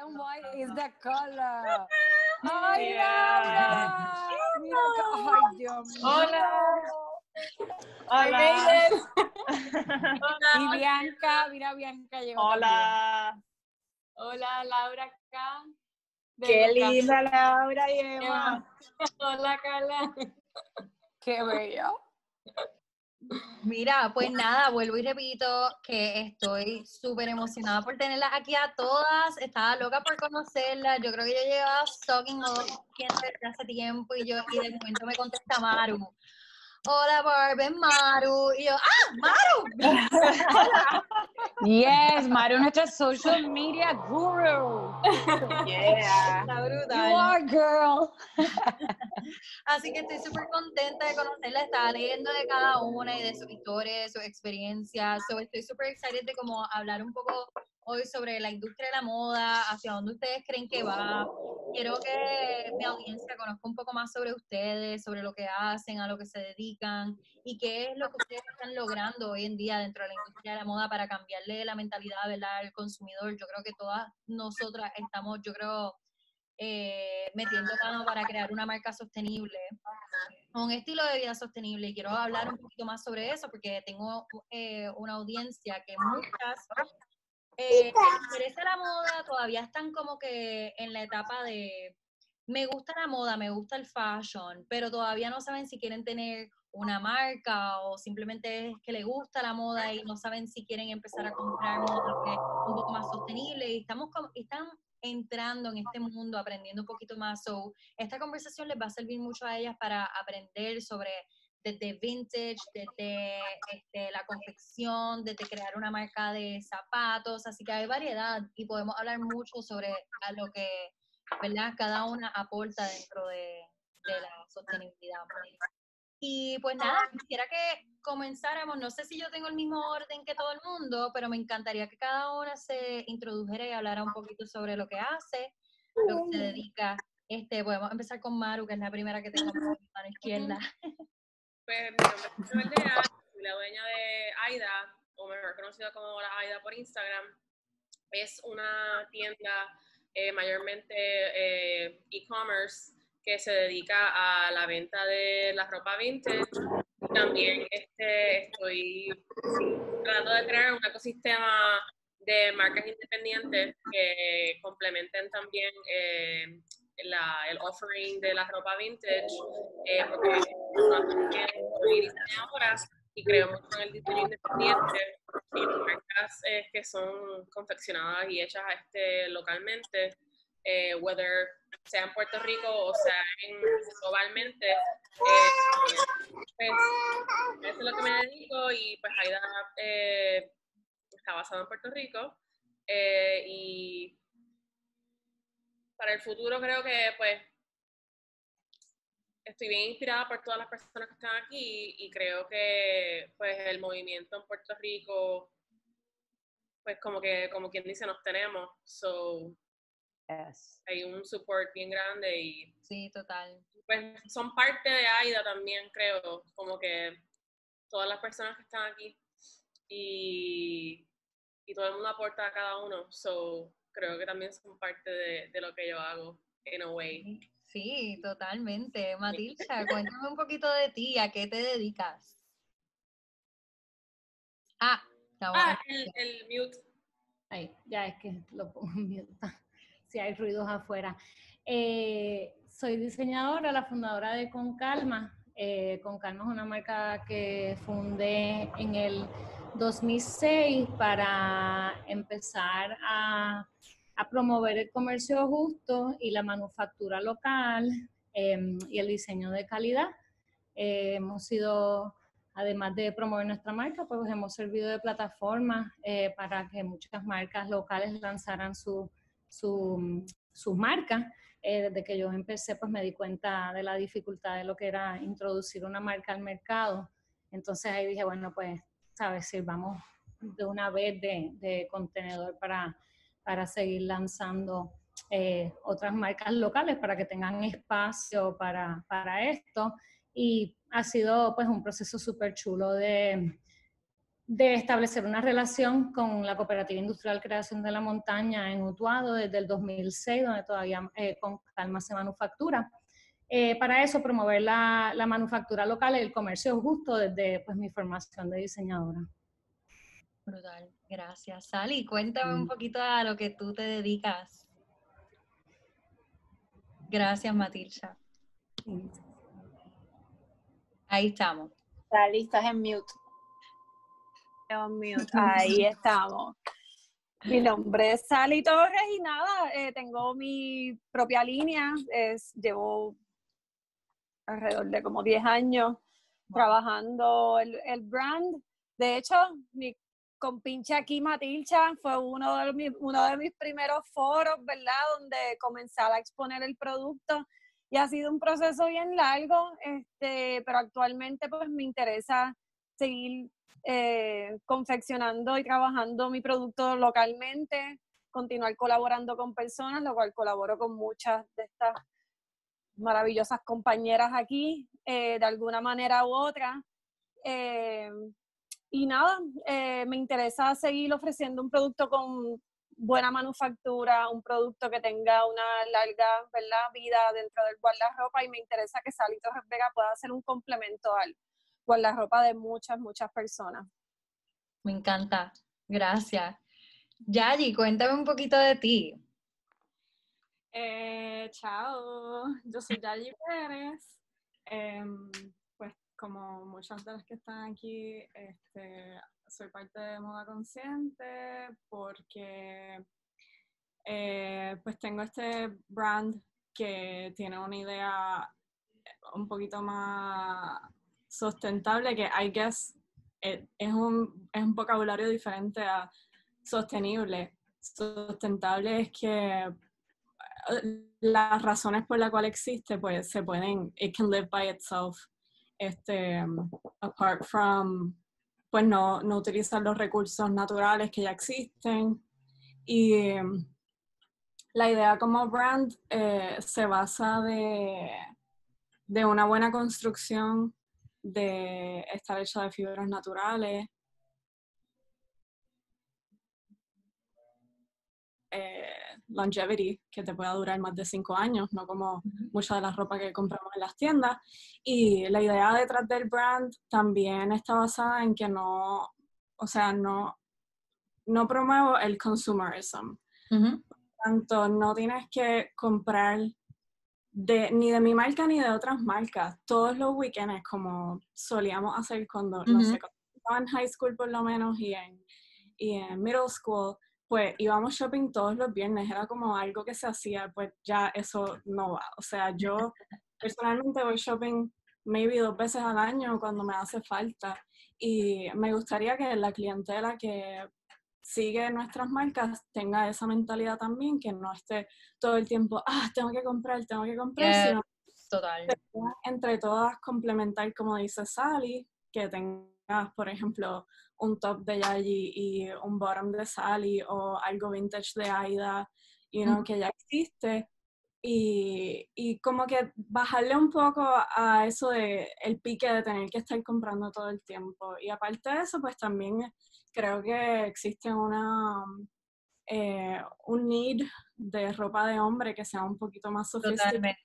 and white is the color. ¡Ay, Laura! Mira que- ¡Ay, Dios mío! Hola. Hola. Y Bianca, mira, Bianca llegó. Hola. Hola, Laura acá. Qué linda Laura y Emma. Hola, Carla. ¡Qué bello! Mira, pues nada, vuelvo y repito que estoy súper emocionada por tenerlas aquí a todas. Estaba loca por conocerlas. Yo creo que yo llevaba stalking o desde hace tiempo y yo y de momento me contesta Maru. Hola Barb, Maru. Y yo, ¡ah, Maru! Yes, Maru, nuestra social media guru. Yeah. Está You brutal. are, girl. Así que estoy súper contenta de conocerla, estaba leyendo de cada una y de sus historias, de sus experiencias. So, estoy súper excited de como hablar un poco hoy sobre la industria de la moda, hacia dónde ustedes creen que va. Quiero que mi audiencia conozca un poco más sobre ustedes, sobre lo que hacen, a lo que se dedican y qué es lo que ustedes están logrando hoy en día dentro de la industria de la moda para cambiarle la mentalidad ¿verdad? al consumidor. Yo creo que todas nosotras estamos, yo creo, eh, metiendo mano para crear una marca sostenible, un estilo de vida sostenible. Y quiero hablar un poquito más sobre eso porque tengo eh, una audiencia que muchas eh, interesa la moda, todavía están como que en la etapa de me gusta la moda, me gusta el fashion, pero todavía no saben si quieren tener una marca o simplemente es que les gusta la moda y no saben si quieren empezar a comprar moda que es un poco más sostenible y estamos están entrando en este mundo, aprendiendo un poquito más. So, esta conversación les va a servir mucho a ellas para aprender sobre desde vintage, desde este, la confección, desde crear una marca de zapatos, así que hay variedad y podemos hablar mucho sobre a lo que ¿verdad? cada una aporta dentro de, de la sostenibilidad. Y pues nada, quisiera que comenzáramos, no sé si yo tengo el mismo orden que todo el mundo, pero me encantaría que cada una se introdujera y hablara un poquito sobre lo que hace, lo que se dedica. Este, podemos empezar con Maru, que es la primera que tengo en mi mano izquierda. Pues mi nombre es Leal, soy la dueña de AIDA, o mejor conocida como la AIDA por Instagram. Es una tienda eh, mayormente eh, e-commerce que se dedica a la venta de la ropa vintage. También este, estoy tratando de crear un ecosistema de marcas independientes que complementen también eh, la- el offering de la ropa vintage, eh, porque soy diseñadora y creo mucho en el diseño independiente y marcas eh, que son confeccionadas y hechas este, localmente, eh, whether sea en Puerto Rico o sea en, globalmente. eh, pues, eso es lo que me dedico y pues Aida eh, está basada en Puerto Rico eh, y para el futuro creo que pues estoy bien inspirada por todas las personas que están aquí y creo que pues el movimiento en Puerto Rico pues como que como quien dice nos tenemos so Yes. hay un support bien grande y Sí, total. pues son parte de AIDA también creo como que todas las personas que están aquí y, y todo el mundo aporta a cada uno so creo que también son parte de, de lo que yo hago in a way Sí, totalmente. Matilda, cuéntame un poquito de ti, ¿a qué te dedicas? Ah, está bueno. ah el, el mute Ay, ya es que lo pongo en mute. Si hay ruidos afuera. Eh, soy diseñadora, la fundadora de Con Calma. Eh, es una marca que fundé en el 2006 para empezar a, promover el comercio justo y la manufactura local em, y el diseño de calidad. Eh, hemos sido además de promover nuestra marca, pues hemos servido de plataforma eh, para que muchas marcas locales lanzaran su, su, sus marcas. Eh, desde que yo empecé, pues me di cuenta de la dificultad de lo que era introducir una marca al mercado. Entonces ahí dije, bueno, pues, sabes, sirvamos de una vez de, de contenedor para, para seguir lanzando eh, otras marcas locales para que tengan espacio para, para esto. Y ha sido pues un proceso súper chulo de, de establecer una relación con la Cooperativa Industrial Creación de la Montaña en Utuado desde el 2006, donde todavía eh, con calma se manufactura. Eh, para eso, promover la, la, manufactura local y el comercio justo desde pues, mi formación de diseñadora. Brutal, gracias. Sally, cuéntame un poquito a lo que tú te dedicas. Gracias, Matilda. Ahí estamos. Sally, estás en mute. Mute. Ahí estamos. Mi nombre es Sally Torres y nada, eh, tengo mi propia línea. Es, llevo alrededor de como 10 años trabajando el, el, brand. De hecho, mi compinche aquí, Matilcha, fue uno de, mis, uno de mis primeros foros, ¿verdad? Donde comenzaba a exponer el producto y ha sido un proceso bien largo, este, pero actualmente pues me interesa seguir eh, confeccionando y trabajando mi producto localmente, continuar colaborando con personas, lo cual colaboro con muchas de estas maravillosas compañeras aquí, eh, de alguna manera u otra. Eh, y nada, me interesa seguir ofreciendo un producto con buena manufactura, un producto que tenga una larga vida dentro del guardarropa y me interesa que Salito Vega pueda ser un complemento al guardarropa de muchas, muchas personas. Me encanta, gracias. Yayi, cuéntame un poquito de ti. Eh, chao, yo soy Yayi Pérez. Em, pues como muchas de las que están aquí, este, soy parte de Moda Consciente porque eh, pues tengo este brand que tiene una idea un poquito más sustentable que I guess eh, es un, es un vocabulario diferente a sostenible. Sustentable es que las razones por las cuales existe, pues se pueden, it can live by itself, este, apart from, pues no, no utilizar los recursos naturales que ya existen. Y la idea como brand eh, se basa de, de una buena construcción, de estar hecho de fibras naturales, eh, longevity, que te pueda durar más de cinco años, no como mucha de la ropa que compramos en las tiendas. Y la idea detrás del brand también está basada en que no, o sea, no, no promuevo el consumerism. Por tanto, no tienes que comprar de, ni de mi marca ni de otras marcas. Todos los weekends como solíamos hacer cuando, no sé, cuando estaba en high school por lo menos y en, y en middle school pues íbamos shopping todos los viernes, era como algo que se hacía, pues ya eso no va. O sea, yo personalmente voy shopping maybe dos veces al año cuando me hace falta. Y me gustaría que la clientela que sigue nuestras marcas tenga esa mentalidad también, que no esté todo el tiempo, ah, tengo que comprar, tengo que comprar, sino total. entre todas complementar, como dice Sally, que tengas, por ejemplo, un top de Yayi y un bottom de Sally o algo vintage de Aida, you know, que ya existe. Y, y, como que bajarle un poco a eso de el pique de tener que estar comprando todo el tiempo. Y aparte de eso, pues también creo que existe una, eh, un need de ropa de hombre que sea un poquito más sofisticada.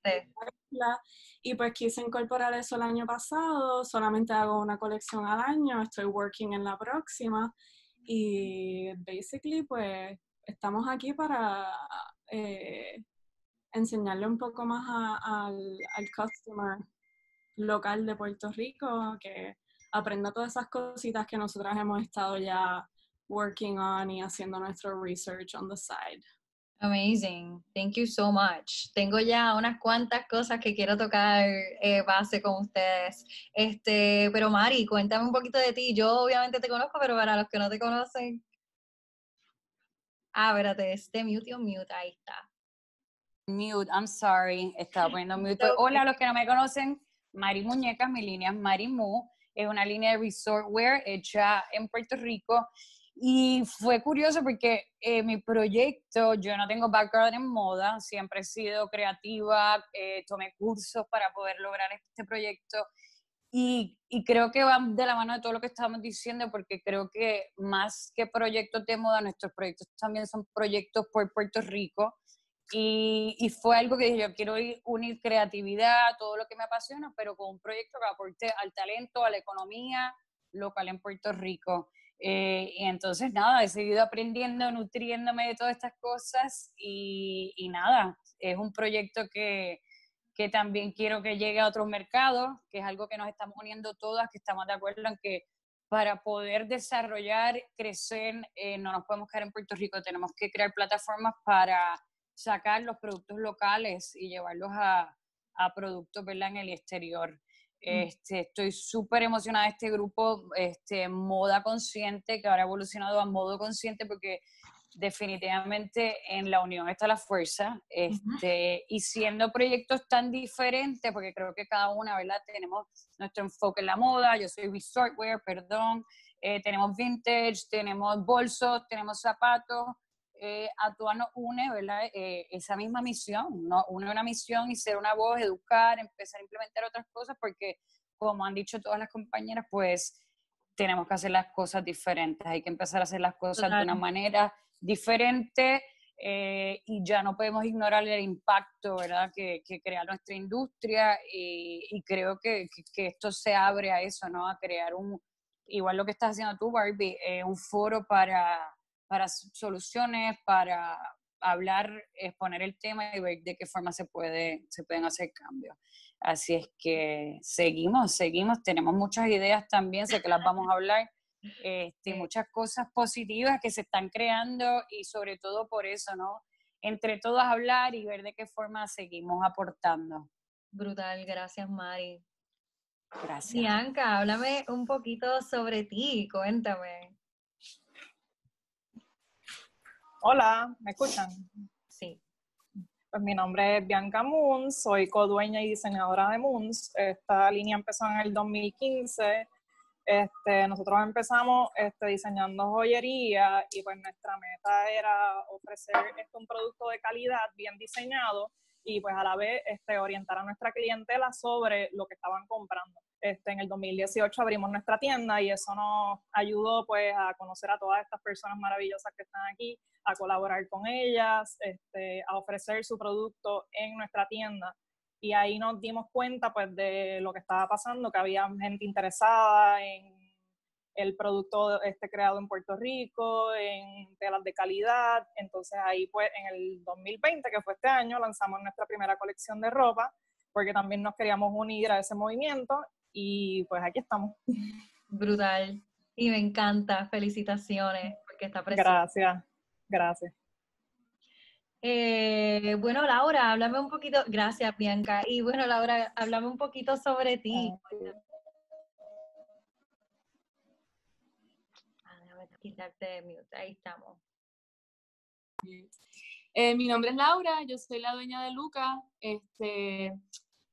Y pues quise incorporar eso el año pasado, solamente hago una colección al año, estoy working en la próxima y basically pues estamos aquí para eh, enseñarle un poco más al, al customer local de Puerto Rico que aprenda todas esas cositas que nosotras hemos estado ya working on y haciendo nuestro research on the side. Amazing, thank you so much. Tengo ya unas cuantas cosas que quiero tocar eh, base con ustedes. Este, pero Mari, cuéntame un poquito de ti. Yo obviamente te conozco, pero para los que no te conocen. Ah, espérate, este mute o mute, ahí está. Mute, I'm sorry, estaba poniendo mute. Hola a los que no me conocen, Mari Muñecas, mi línea es Mari Mu, es una línea de resort wear hecha en Puerto Rico y fue curioso porque eh, mi proyecto, yo no tengo background en moda, siempre he sido creativa, eh, tomé cursos para poder lograr este proyecto y, y, creo que va de la mano de todo lo que estamos diciendo, porque creo que más que proyectos de moda, nuestros proyectos también son proyectos por Puerto Rico. Y, y fue algo que dije, yo quiero unir creatividad, todo lo que me apasiona, pero con un proyecto que aporte al talento, a la economía local en Puerto Rico. Eh, y entonces, nada, he seguido aprendiendo, nutriéndome de todas estas cosas y, y nada, es un proyecto que, que también quiero que llegue a otros mercados, que es algo que nos estamos uniendo todas, que estamos de acuerdo en que para poder desarrollar, crecer, eh, no nos podemos quedar en Puerto Rico, tenemos que crear plataformas para sacar los productos locales y llevarlos a, a productos ¿verdad? en el exterior. Mm. Este, estoy súper emocionada de este grupo, este, Moda Consciente, que ahora ha evolucionado a Modo Consciente, porque definitivamente en la unión está la fuerza, este, y siendo proyectos tan diferentes, porque creo que cada una, ¿verdad? Tenemos nuestro enfoque en la moda, yo soy resortwear, perdón, eh, tenemos vintage, tenemos bolsos, tenemos zapatos, eh, a nos une, ¿verdad? Eh, esa misma misión, ¿no? Une una misión y ser una voz, educar, empezar a implementar otras cosas, porque como han dicho todas las compañeras, pues tenemos que hacer las cosas diferentes, hay que empezar a hacer las cosas de una manera diferente eh, y ya no podemos ignorar el impacto ¿verdad? Que, que crea nuestra industria y, y creo que, que, esto se abre a eso, ¿no? a crear un, igual lo que estás haciendo tú, Barbie, eh, un foro para, para soluciones, para hablar, exponer el tema y ver de qué forma se, puede, se pueden hacer cambios. Así es que seguimos, seguimos, tenemos muchas ideas también, sé que las vamos a hablar este, muchas cosas positivas que se están creando y sobre todo por eso, ¿no? Entre todas hablar y ver de qué forma seguimos aportando. Brutal, gracias Mari. Gracias. Bianca, háblame un poquito sobre ti, cuéntame. Hola, ¿me escuchan? Sí. Pues mi nombre es Bianca Moons, soy codueña y diseñadora de Moons. Esta línea empezó en el 2015 este, nosotros empezamos este, diseñando joyería y pues nuestra meta era ofrecer este, un producto de calidad bien diseñado y pues a la vez este, orientar a nuestra clientela sobre lo que estaban comprando. Este, en el 2018 abrimos nuestra tienda y eso nos ayudó pues a conocer a todas estas personas maravillosas que están aquí, a colaborar con ellas, este, a ofrecer su producto en nuestra tienda y ahí nos dimos cuenta pues de lo que estaba pasando, que había gente interesada en el producto este creado en Puerto Rico, en telas de calidad. Entonces ahí pues en el 2020, que fue este año, lanzamos nuestra primera colección de ropa, porque también nos queríamos unir a ese movimiento y pues aquí estamos. Brutal. Y me encanta. Felicitaciones porque está presente. Gracias. Gracias. Eh, bueno, Laura, háblame un poquito, gracias Bianca, y bueno, Laura, háblame un poquito sobre ti. Ah, déjame quitarte mute, ahí estamos. Eh, mi nombre es Laura, yo soy la dueña de Luca. Este,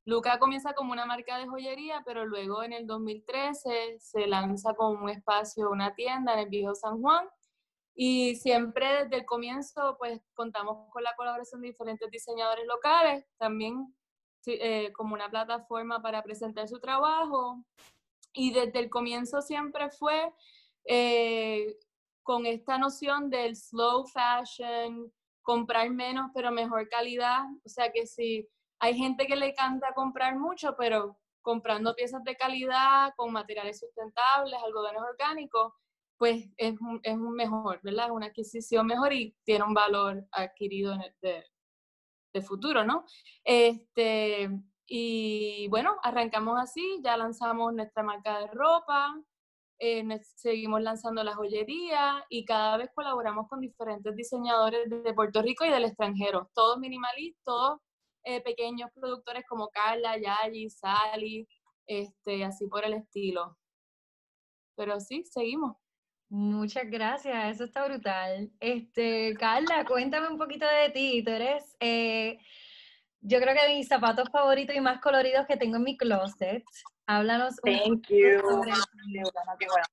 Luca comienza como una marca de joyería, pero luego en el 2013 se lanza como un espacio, una tienda en el viejo San Juan, y siempre desde el comienzo, pues contamos con la colaboración de diferentes diseñadores locales, también eh, como una plataforma para presentar su trabajo. Y desde el comienzo siempre fue eh, con esta noción del slow fashion, comprar menos pero mejor calidad. O sea que si hay gente que le encanta comprar mucho, pero comprando piezas de calidad, con materiales sustentables, algodones orgánicos, pues es un, es un mejor, ¿verdad? Es una adquisición mejor y tiene un valor adquirido en el, de, futuro, ¿no? Este, y bueno, arrancamos así, ya lanzamos nuestra marca de ropa, eh, seguimos lanzando la joyería y cada vez colaboramos con diferentes diseñadores de Puerto Rico y del extranjero, todos minimalistas, todos eh, pequeños productores como Carla, Yayi, Sally, este, así por el estilo. Pero sí, seguimos. Muchas gracias, eso está brutal. Este, Carla, cuéntame un poquito de ti. Tú eres, eh, yo creo que de mis zapatos favoritos y más coloridos que tengo en mi closet. Háblanos un Thank you. Sobre bueno,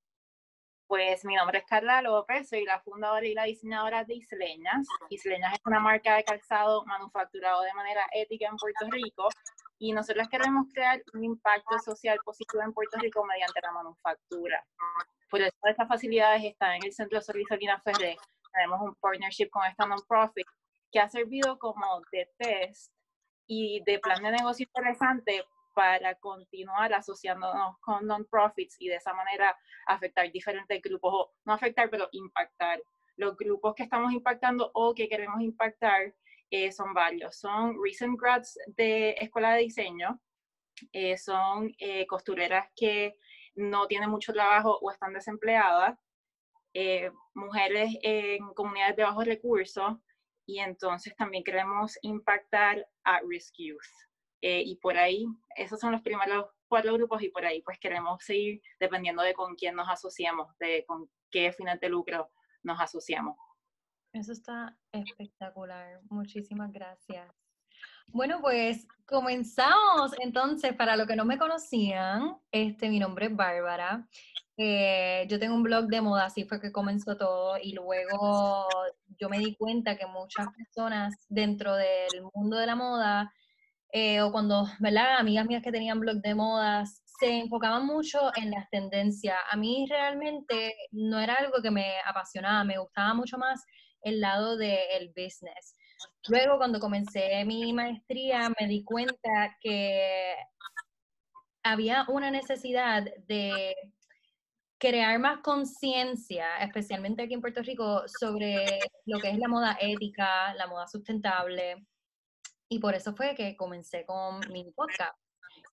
Pues mi nombre es Carla López, soy la fundadora y la diseñadora de Isleñas. Isleñas es una marca de calzado manufacturado de manera ética en Puerto Rico y nosotros queremos crear un impacto social positivo en Puerto Rico mediante la manufactura. Por eso estas facilidades están en el Centro Solisolina Ferré. Tenemos un partnership con esta non-profit que ha servido como de test y de plan de negocio interesante para continuar asociándonos con non-profits y de esa manera afectar diferentes grupos, o no afectar, pero impactar. Los grupos que estamos impactando o que queremos impactar eh, son varios. Son recent grads de escuela de diseño, eh, son eh, costureras que no tienen mucho trabajo o están desempleadas, mujeres en comunidades de bajos recursos, y entonces también queremos impactar a risk youth. Eh, y por ahí, esos son los primeros cuatro grupos y por ahí pues queremos seguir dependiendo de con quién nos asociamos, de con qué final de lucro nos asociamos. Eso está espectacular. Muchísimas gracias. Bueno, pues comenzamos entonces, para los que no me conocían, este, mi nombre es Bárbara. Eh, yo tengo un blog de moda, así fue que comenzó todo y luego yo me di cuenta que muchas personas dentro del mundo de la moda eh, o cuando, ¿verdad? Amigas mías que tenían blog de modas, se enfocaban mucho en las tendencias. A mí realmente no era algo que me apasionaba, me gustaba mucho más el lado del business. Luego, cuando comencé mi maestría, me di cuenta que había una necesidad de crear más conciencia, especialmente aquí en Puerto Rico, sobre lo que es la moda ética, la moda sustentable, y por eso fue que comencé con mi podcast,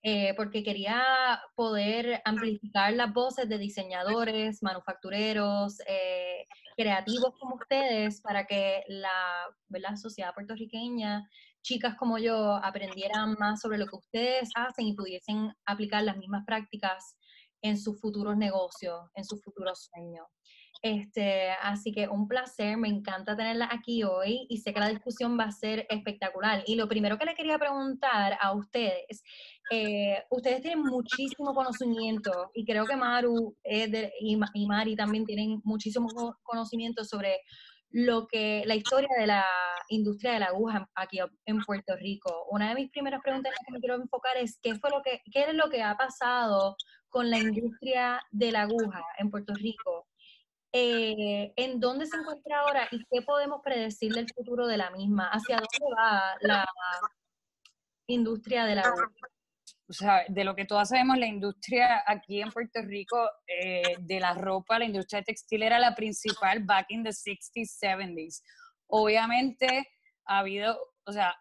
eh, porque quería poder amplificar las voces de diseñadores, manufactureros, eh, creativos como ustedes, para que la, la sociedad puertorriqueña, chicas como yo, aprendieran más sobre lo que ustedes hacen y pudiesen aplicar las mismas prácticas en sus futuros negocios, en sus futuros sueños. Este, así que un placer, me encanta tenerla aquí hoy y sé que la discusión va a ser espectacular. Y lo primero que le quería preguntar a ustedes, eh, ustedes tienen muchísimo conocimiento y creo que Maru y, y Mari también tienen muchísimo conocimiento sobre lo que la historia de la industria de la aguja aquí en Puerto Rico. Una de mis primeras preguntas que me quiero enfocar es qué fue lo que qué es lo que ha pasado con la industria de la aguja en Puerto Rico eh, en dónde se encuentra ahora y qué podemos predecir del futuro de la misma, hacia dónde va la industria de la o sea, de lo que todas sabemos, la industria aquí en Puerto Rico eh, de la ropa, la industria textil era la principal back in the 60s, 70s. Obviamente ha habido, o sea,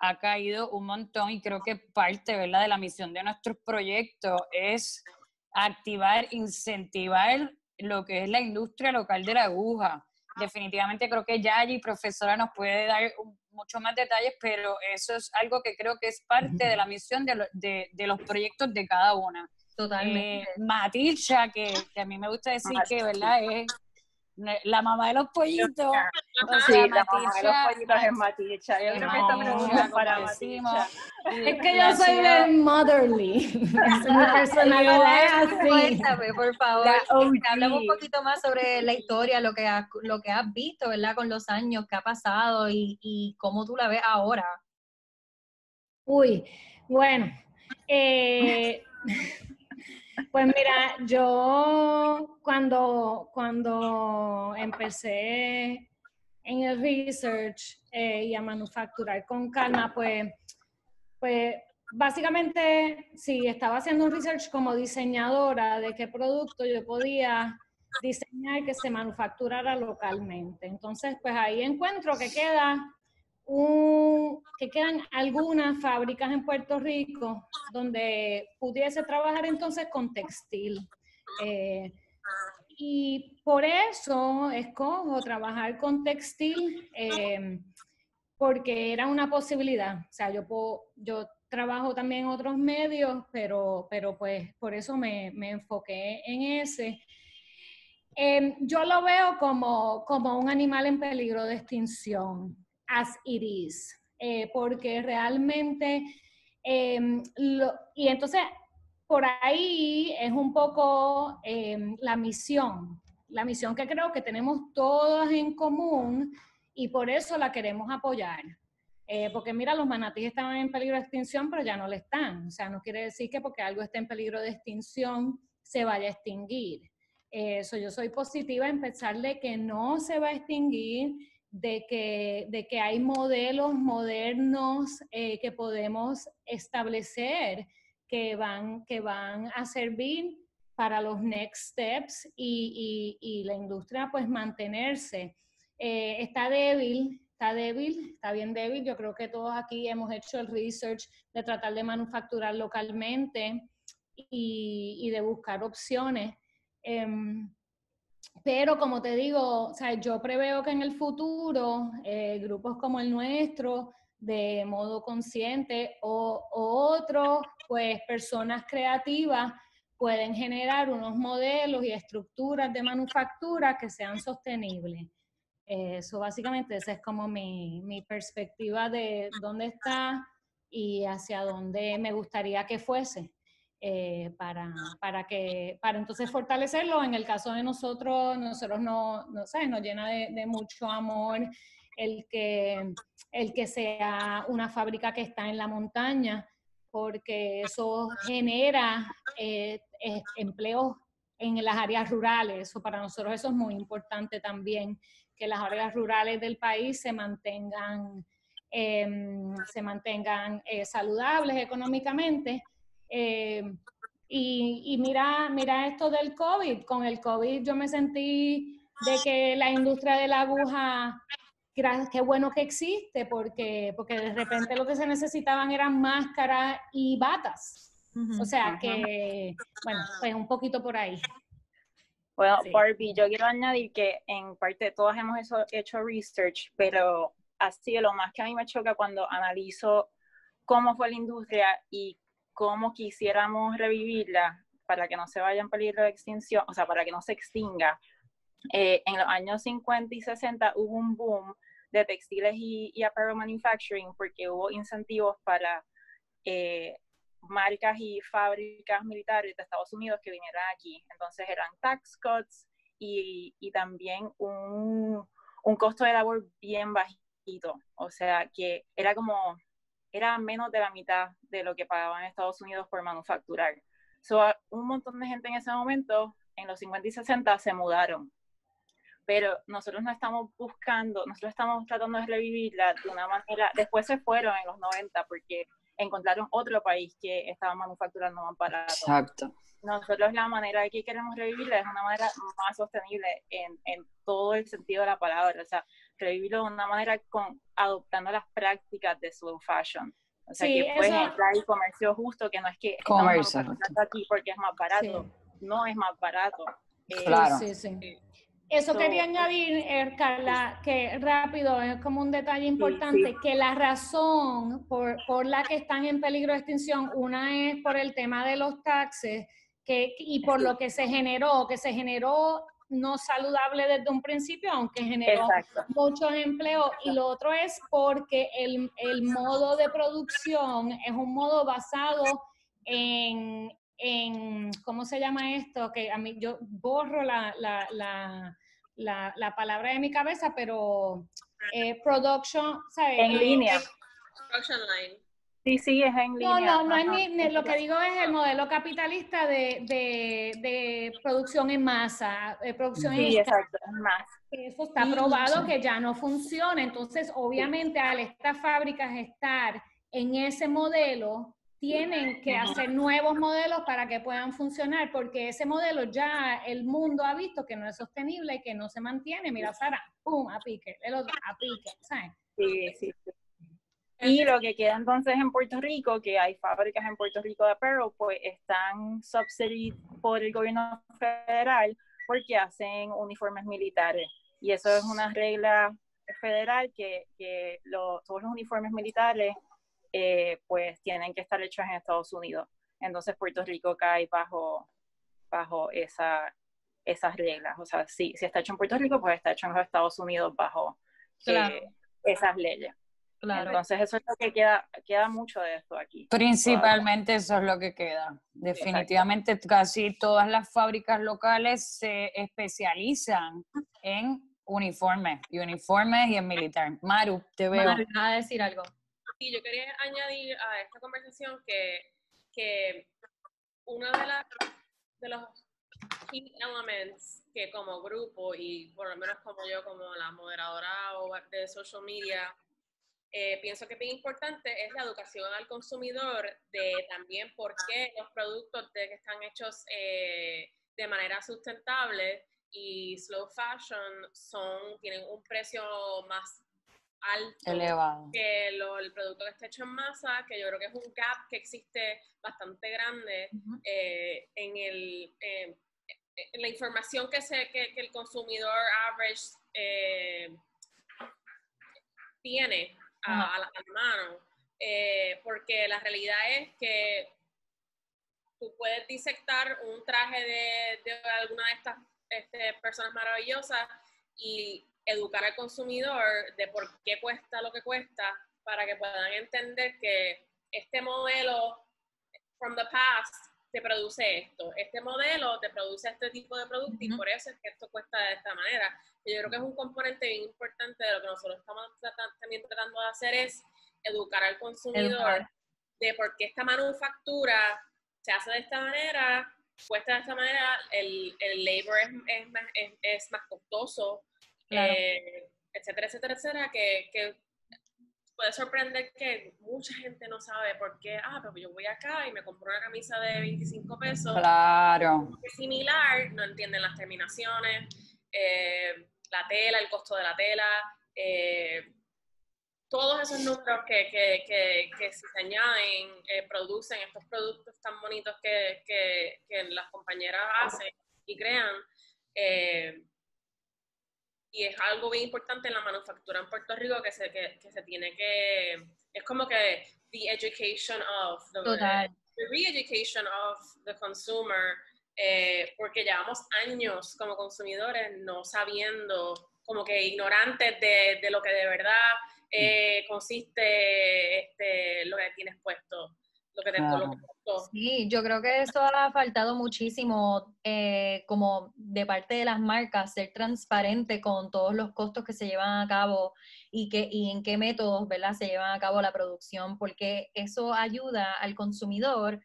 ha caído un montón y creo que parte, ¿verdad?, de la misión de nuestros proyectos es activar, incentivar lo que es la industria local de la aguja. Definitivamente creo que Yayi, profesora, nos puede dar mucho más detalles, pero eso es algo que creo que es parte de la misión de, de, de los proyectos de cada una. Totalmente. Eh, Matilcha, que, que, a mí me gusta decir que, ¿verdad? Es la mamá de los pollitos. O sí, la mamá de los pollitos es Maticha. Yo creo que esta pregunta es para Maticha. Es que yo soy de motherly. es una personalidad así. Cuéntame, por favor. Hablamos un poquito más sobre la historia, lo que, has, lo que has visto, ¿verdad? Con los años que ha pasado y, y cómo tú la ves ahora. Uy, bueno. Eh, pues mira, yo cuando, cuando empecé en el research eh, y a manufacturar con calma, pues, pues básicamente sí, estaba haciendo un research como diseñadora de qué producto yo podía diseñar que se manufacturara localmente. Entonces, pues ahí encuentro que queda que quedan algunas fábricas en Puerto Rico donde pudiese trabajar entonces con textil. Eh, y por eso escojo trabajar con textil eh, porque era una posibilidad. O sea, yo, yo trabajo también en otros medios, pero, pero pues por eso me, me enfoqué en ese. Eh, yo lo veo como, como un animal en peligro de extinción as it is, eh, porque realmente, em, y entonces por ahí es un poco em, la misión, la misión que creo que tenemos todas en común y por eso la queremos apoyar. Eh, porque mira, los manatíes estaban en peligro de extinción, pero ya no lo están. O sea, no quiere decir que porque algo esté en peligro de extinción se vaya a extinguir. Eso, yo soy positiva en pensar de que no se va a extinguir, de que, de que hay modelos modernos eh, que podemos establecer que van, que van a servir para los next steps y, y, la industria pues mantenerse. Eh, está débil, está débil, está bien débil. Yo creo que todos aquí hemos hecho el research de tratar de manufacturar localmente y, y de buscar opciones. Em, pero como te digo, o sea, yo preveo que en el futuro eh, grupos como el nuestro, de modo consciente, o, o otros, pues personas creativas, pueden generar unos modelos y estructuras de manufactura que sean sostenibles. Eso básicamente, esa es como mi, mi perspectiva de dónde está y hacia dónde me gustaría que fuese. Eh, para, para, que, para entonces fortalecerlo. En el caso de nosotros, nosotros no, no sé, nos llena de, de, mucho amor el que, el que sea una fábrica que está en la montaña, porque eso genera eh, eh, empleos en las áreas rurales. Eso para nosotros eso es muy importante también, que las áreas rurales del país se mantengan, eh, se mantengan eh, saludables económicamente eh, y, y, mira, mira esto del COVID. Con el COVID yo me sentí de que la industria de la aguja, qué bueno que existe, porque, porque de repente lo que se necesitaban eran máscaras y batas. Uh -huh. O sea que, bueno, pues un poquito por ahí. Bueno, sí. Barbie, yo quiero añadir que en parte todas hemos hecho, hecho research, pero así lo más que a mí me choca cuando analizo cómo fue la industria y cómo quisiéramos revivirla para que no se vaya en peligro de extinción, o sea, para que no se extinga. Eh, en los años 50 y 60 hubo un boom de textiles y, y apparel manufacturing porque hubo incentivos para eh, marcas y fábricas militares de Estados Unidos que vinieran aquí. Entonces eran tax cuts y, y también un, un costo de labor bien bajito. O sea, que era como era menos de la mitad de lo que pagaban en Estados Unidos por manufacturar. So, un montón de gente en ese momento, en los 50 y 60, se mudaron. Pero nosotros no estamos buscando, nosotros estamos tratando de revivirla de una manera, después se fueron en los 90 porque encontraron otro país que estaba manufacturando más barato. Exacto. Nosotros la manera que queremos revivirla es una manera más sostenible en, en todo el sentido de la palabra. O sea, revivirlo de una manera con adoptando las prácticas de slow fashion. O sea, sí, que puedes eso... entrar el comercio justo, que no es que comercio aquí porque es más barato. Sí. No es más barato. Eh, claro. Sí, sí. Eso so, quería añadir, eh, Carla, que rápido, es como un detalle importante, sí, que la razón por, por, la que están en peligro de extinción, una es por el tema de los taxes que, y por lo que se generó, que se generó no saludable desde un principio, aunque generó Exacto. muchos empleos. Y lo otro es porque el, el, modo de producción es un modo basado en, en, ¿cómo se llama esto? Que a mí yo borro la, la, la, la, la palabra de mi cabeza, pero eh, production, ¿sabes? En línea. Production line. Sí, sí, es en línea. No, no, no es ni, ni, lo que digo es el modelo capitalista de, de, de producción en masa, de producción sí, en exacto, en masa. Eso está probado que ya no funciona. Entonces, obviamente, al estas fábricas estar en ese modelo, tienen que hacer nuevos modelos para que puedan funcionar, porque ese modelo ya el mundo ha visto que no es sostenible y que no se mantiene. Mira, Sara, pum, a pique, el otro, a pique, ¿sabes? Sí, sí, sí. Y lo que queda entonces en Puerto Rico, que hay fábricas en Puerto Rico de apparel, pues están subsidiadas por el gobierno federal porque hacen uniformes militares. Y eso es una regla federal que, que lo, todos los uniformes militares eh, pues tienen que estar hechos en Estados Unidos. Entonces Puerto Rico cae bajo, bajo esa, esas reglas. O sea, si, si está hecho en Puerto Rico, pues está hecho en los Estados Unidos bajo claro. eh, esas leyes. Claro. Entonces eso es lo que queda, queda mucho de esto aquí. Principalmente todavía. eso es lo que queda. Definitivamente Exacto. casi todas las fábricas locales se especializan en Uniformes, y uniformes y el militar. Maru, te veo. Maru, ¿vas a decir algo? Sí, yo quería añadir a esta conversación que, que uno de, las de los key elements que como grupo y por lo menos como yo, como la moderadora o de social media, eh, pienso que es bien importante es la educación al consumidor de también por qué los productos de que están hechos eh, de manera sustentable y slow fashion son, tienen un precio más alto Elevado. que lo- el producto que está hecho en masa, que yo creo que es un gap que existe bastante grande eh, en, el, en la información que, se, que, que el consumidor average eh, tiene a, a la, a la mano. Eh, porque la realidad es que tú puedes disectar un traje de, de alguna de estas este, personas maravillosas y educar al consumidor de por qué cuesta lo que cuesta para que puedan entender que este modelo from the past te produce esto, este modelo te produce este tipo de producto y por eso es que esto cuesta de esta manera. Yo creo que es un componente bien importante de lo que nosotros estamos también tratando de hacer es educar al consumidor Educar. de por qué esta manufactura se hace de esta manera, cuesta de esta manera, el, el labor es, es más, es, es más costoso, Claro. eh, etcétera, etcétera, etcétera, que, que puede sorprender que mucha gente no sabe por qué, ah, pero yo voy acá y me compro una camisa de 25 pesos, Claro. es similar, no entienden las terminaciones, eh, la tela, el costo de la tela, eh, todos esos números que, que, que, que si se añaden eh, producen estos productos tan bonitos que, las compañeras hacen y crean. eh, y es algo bien importante en la manufactura en Puerto Rico que se, que, se tiene que... Es como que the education of, the, the re-education of the consumer, eh, porque llevamos años como consumidores no sabiendo, como que ignorantes de, de lo que de verdad eh, consiste este, lo que tienes puesto, lo que te Claro. lo que costó. Sí, yo creo que eso ha faltado muchísimo eh, como de parte de las marcas, ser transparente con todos los costos que se llevan a cabo y, que, y en qué métodos ¿verdad? se llevan a cabo la producción, porque eso ayuda al consumidor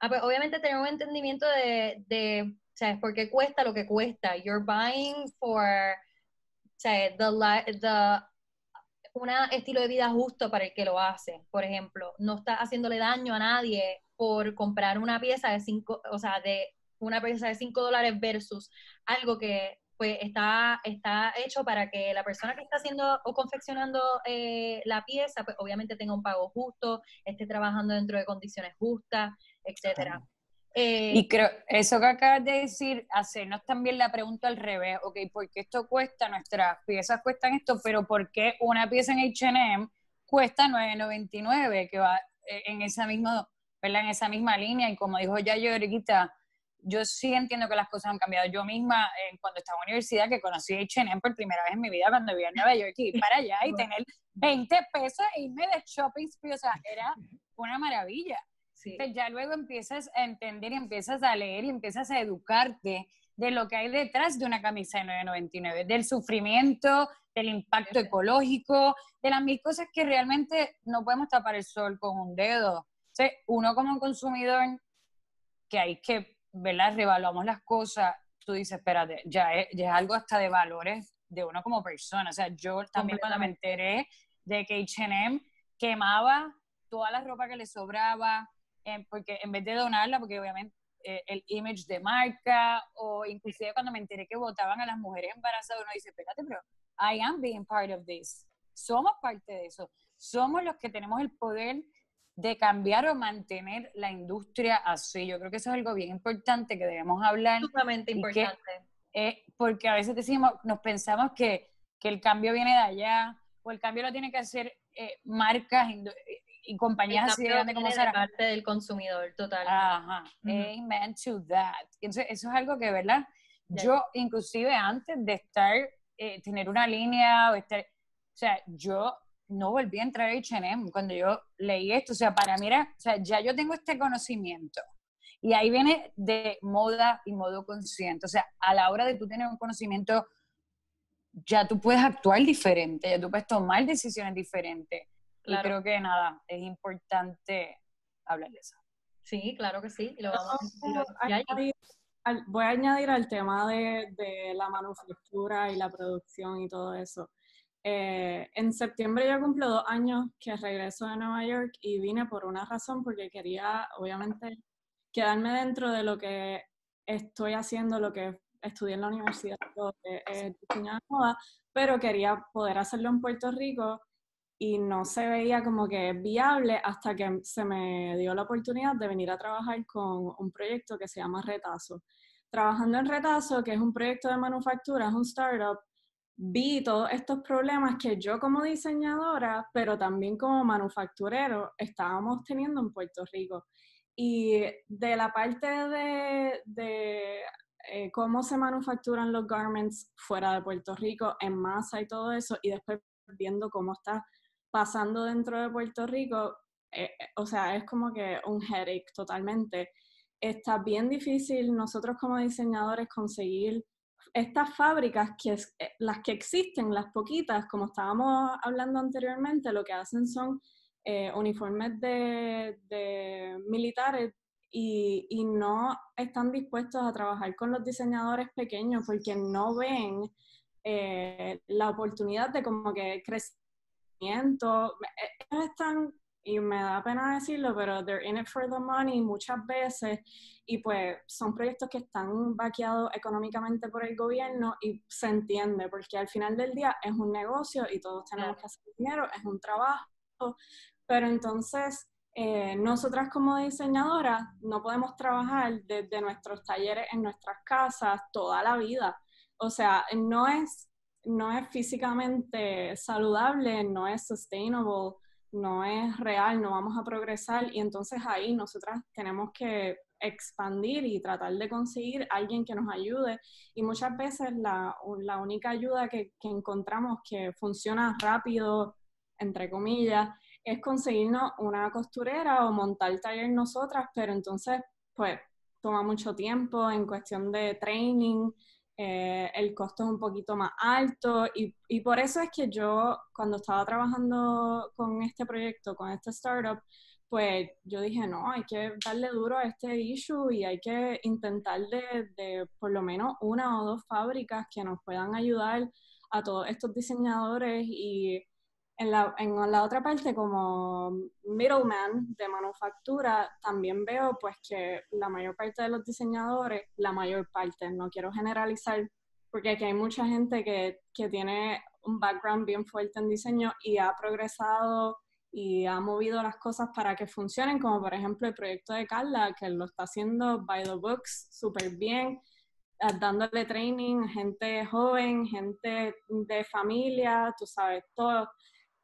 obviamente tener un entendimiento de, de ¿sabes? por qué cuesta lo que cuesta. You're buying for ¿sabes? The, the un estilo de vida justo para el que lo hace. Por ejemplo, no está haciéndole daño a nadie por comprar una pieza de cinco, o sea, de una pieza de 5 dólares versus algo que pues está, está hecho para que la persona que está haciendo o confeccionando eh, la pieza, pues obviamente tenga un pago justo, esté trabajando dentro de condiciones justas, etcétera. Eh, Y creo, eso que acabas de decir, hacernos también la pregunta al revés, ok, ¿por qué esto cuesta? Nuestras piezas cuestan esto, pero ¿por qué una pieza en H&M cuesta 9.99? Que va eh, en esa misma, ¿verdad? En esa misma línea, y como dijo ya yo ahorita, yo sí entiendo que las cosas han cambiado. Yo misma, eh, cuando estaba en la universidad, que conocí H&M por primera vez en mi vida, cuando vivía en Nueva York, y ir para allá y tener 20 pesos e irme de shopping spree, o sea, era una maravilla. Sí. Entonces, ya luego empiezas a entender y empiezas a leer y empiezas a educarte de lo que hay detrás de una camisa de 9.99, del sufrimiento, del impacto ecológico, de las mil cosas que realmente no podemos tapar el sol con un dedo. Entonces, uno como consumidor, que hay que, ¿verdad? Revaluamos las cosas, tú dices, espérate, ya es, ya es algo hasta de valores de uno como persona. O sea, yo también cuando me enteré de que H&M quemaba toda la ropa que le sobraba, eh, porque en vez de donarla, porque obviamente eh, el image de marca, o inclusive cuando me enteré que votaban a las mujeres embarazadas, uno dice, espérate, pero I am being part of this. Somos parte de eso. Somos los que tenemos el poder de cambiar o mantener la industria así. Yo creo que eso es algo bien importante que debemos hablar, sumamente que- importante. eh, porque a veces decimos, nos pensamos que, que el cambio viene de allá, o el cambio lo tiene que hacer eh, marcas indu- y compañías así de grandes como Zara. parte del consumidor, total. Ajá, Ujú. amen to that. Entonces, eso es algo que, ¿verdad? Ya. Yo, inclusive antes de estar, eh, tener una línea, o estar, o sea, yo no volví a entrar a H&M cuando yo leí esto. O sea, para mí era, o sea, ya yo tengo este conocimiento. Y ahí viene de moda y modo consciente. O sea, a la hora de tú tener un conocimiento ya tú puedes actuar diferente, ya tú puedes tomar decisiones diferentes. Y creo que nada, es importante hablar de eso. Sí, claro que sí. lo vamos a voy a añadir al tema de, la manufactura y la producción y todo eso. Eh, en septiembre yo cumplo dos años que regreso de Nueva York y vine por una razón, porque quería, obviamente, quedarme dentro de lo que estoy haciendo, lo que estudié en la universidad, que es diseño de moda, pero quería poder hacerlo en Puerto Rico y no se veía como que viable hasta que se me dio la oportunidad de venir a trabajar con un proyecto que se llama Retazo. Trabajando en Retazo, que es un proyecto de manufactura, es un startup, vi todos estos problemas que yo como diseñadora, pero también como manufacturero, estábamos teniendo en Puerto Rico. Y de la parte de, de eh, cómo se manufacturan los garments fuera de Puerto Rico, en masa y todo eso, y después viendo cómo está pasando dentro de Puerto Rico, eh, eh, o sea, es como que un headache totalmente. Está bien difícil nosotros como diseñadores conseguir estas fábricas, que eh, las que existen, las poquitas, como estábamos hablando anteriormente, lo que hacen son uniformes de, de militares y, y, no están dispuestos a trabajar con los diseñadores pequeños porque no ven la oportunidad de como que crecer ellos están, y me da pena decirlo, pero they're in it for the money muchas veces, y pues son proyectos que están vaqueados económicamente por el gobierno y se entiende, porque al final del día es un negocio y todos tenemos que hacer dinero, es un trabajo, pero entonces eh, nosotras como diseñadoras no podemos trabajar desde nuestros talleres en nuestras casas toda la vida. O sea, no es no es físicamente saludable, no es sustainable, no es real, no vamos a progresar. Y entonces ahí nosotras tenemos que expandir y tratar de conseguir alguien que nos ayude. Y muchas veces la, única ayuda que, que, encontramos que funciona rápido, entre comillas, es conseguirnos una costurera o montar taller nosotras, pero entonces pues toma mucho tiempo en cuestión de training, eh, el costo es un poquito más alto y, y, por eso es que yo cuando estaba trabajando con este proyecto, con este startup, pues yo dije, no, hay que darle duro a este issue y hay que intentar de, de por lo menos una o dos fábricas que nos puedan ayudar a todos estos diseñadores y en la, en la otra parte, como middleman de manufactura, también veo pues que la mayor parte de los diseñadores, la mayor parte, no quiero generalizar, porque aquí hay mucha gente que, que tiene un background bien fuerte en diseño y ha progresado y ha movido las cosas para que funcionen, como por ejemplo el proyecto de Carla, que lo está haciendo by the books súper bien, eh, dándole training a gente joven, gente de familia, tú sabes, todo.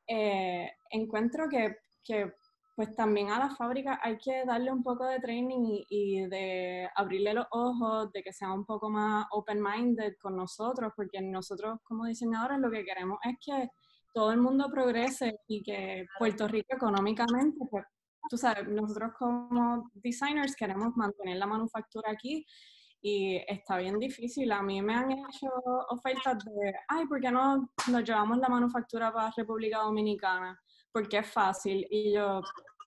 Eh, encuentro que, que, pues también a las fábricas hay que darle un poco de training y, de abrirle los ojos, de que sea un poco más open-minded con nosotros, porque nosotros como diseñadores lo que queremos es que todo el mundo progrese y que Puerto Rico económicamente, pues tú sabes, nosotros como designers queremos mantener la manufactura aquí y está bien difícil. A mí me han hecho ofertas de, ay, ¿por qué no nos llevamos la manufactura para República Dominicana? Porque es fácil. Y yo,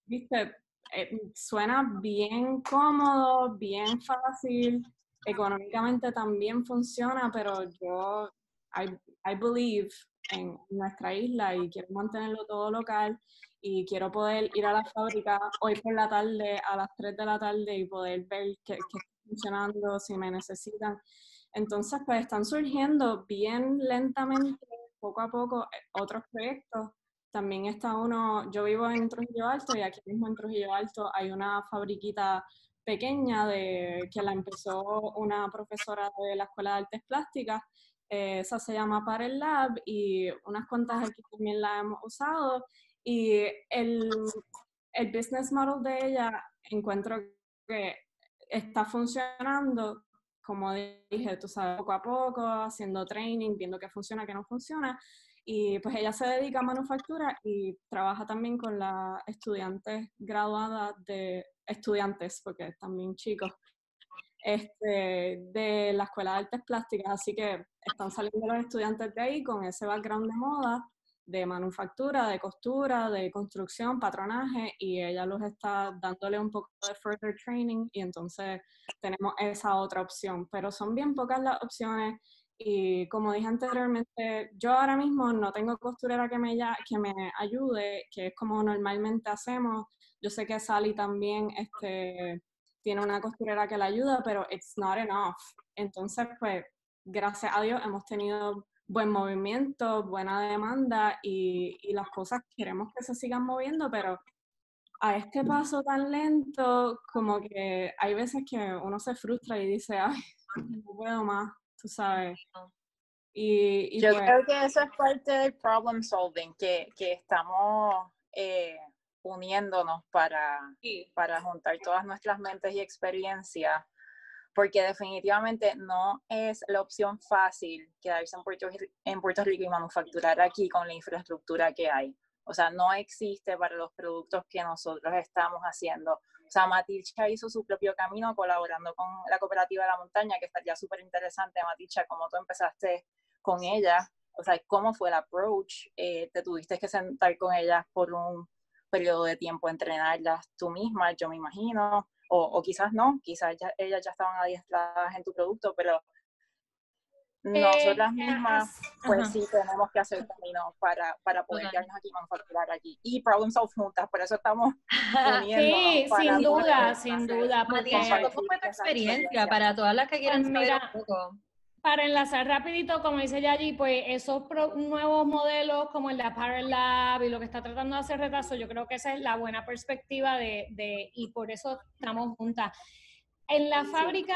viste, eh, suena bien cómodo, bien fácil, económicamente también funciona, pero yo, I, I believe en nuestra isla y quiero mantenerlo todo local y quiero poder ir a la fábrica hoy por la tarde a las 3 de la tarde y poder ver qué funcionando, si me necesitan. Entonces, pues están surgiendo bien lentamente, poco a poco, eh, otros proyectos. También está uno, yo vivo en Trujillo Alto y aquí mismo en Trujillo Alto hay una fabriquita pequeña de, que la empezó una profesora de la Escuela de Artes Plásticas. Eh, esa se llama Parel Lab y unas cuantas aquí también la hemos usado. Y el, el business model de ella encuentro que está funcionando, como dije, tú sabes, poco a poco, haciendo training, viendo qué funciona, qué no funciona. Y pues ella se dedica a manufactura y trabaja también con las estudiantes graduadas de estudiantes, porque también chicos, este, de la Escuela de Artes Plásticas, así que están saliendo los estudiantes de ahí con ese background de moda, de manufactura, de costura, de construcción, patronaje, y ella los está dándole un poco de further training y entonces tenemos esa otra opción, pero son bien pocas las opciones y como dije anteriormente, yo ahora mismo no tengo costurera que me, que me ayude, que es como normalmente hacemos. Yo sé que Sally también este, tiene una costurera que la ayuda, pero it's not enough. Entonces, pues, gracias a Dios hemos tenido buen movimiento, buena demanda y, y las cosas queremos que se sigan moviendo, pero a este paso tan lento, como que hay veces que uno se frustra y dice, ay, no puedo más tú sabes. Y, Yo pues creo que eso es parte del problem solving, que, que estamos eh, uniéndonos para, para juntar todas nuestras mentes y experiencias, porque definitivamente no es la opción fácil quedarse en Puerto, en Puerto Rico y manufacturar aquí con la infraestructura que hay. O sea, no existe para los productos que nosotros estamos haciendo. O sea, Matilcha hizo su propio camino colaborando con la Cooperativa de la Montaña, que estaría súper interesante, Matilcha, cómo tú empezaste con ella, o sea, cómo fue el approach, eh, te tuviste que sentar con ellas por un periodo de tiempo, entrenarlas tú misma, yo me imagino, o, o quizás no, quizás ya, ellas ya estaban adiestradas en tu producto, pero nosotras mismas, as- pues ajá. sí, tenemos que hacer camino para, para poder quedarnos aquí y manufacturar aquí. Y problem solve juntas, por eso estamos. Sí, sin duda, sin duda, Matías, ¿cómo fue tu experiencia para todas las que quieran Pues saber un poco? Para enlazar rapidito, como dice Yayi, pues esos pro- nuevos modelos como el de Apparel Lab y lo que está tratando de hacer Retazo, yo creo que esa es la buena perspectiva de, de- y por eso estamos juntas. En la fábrica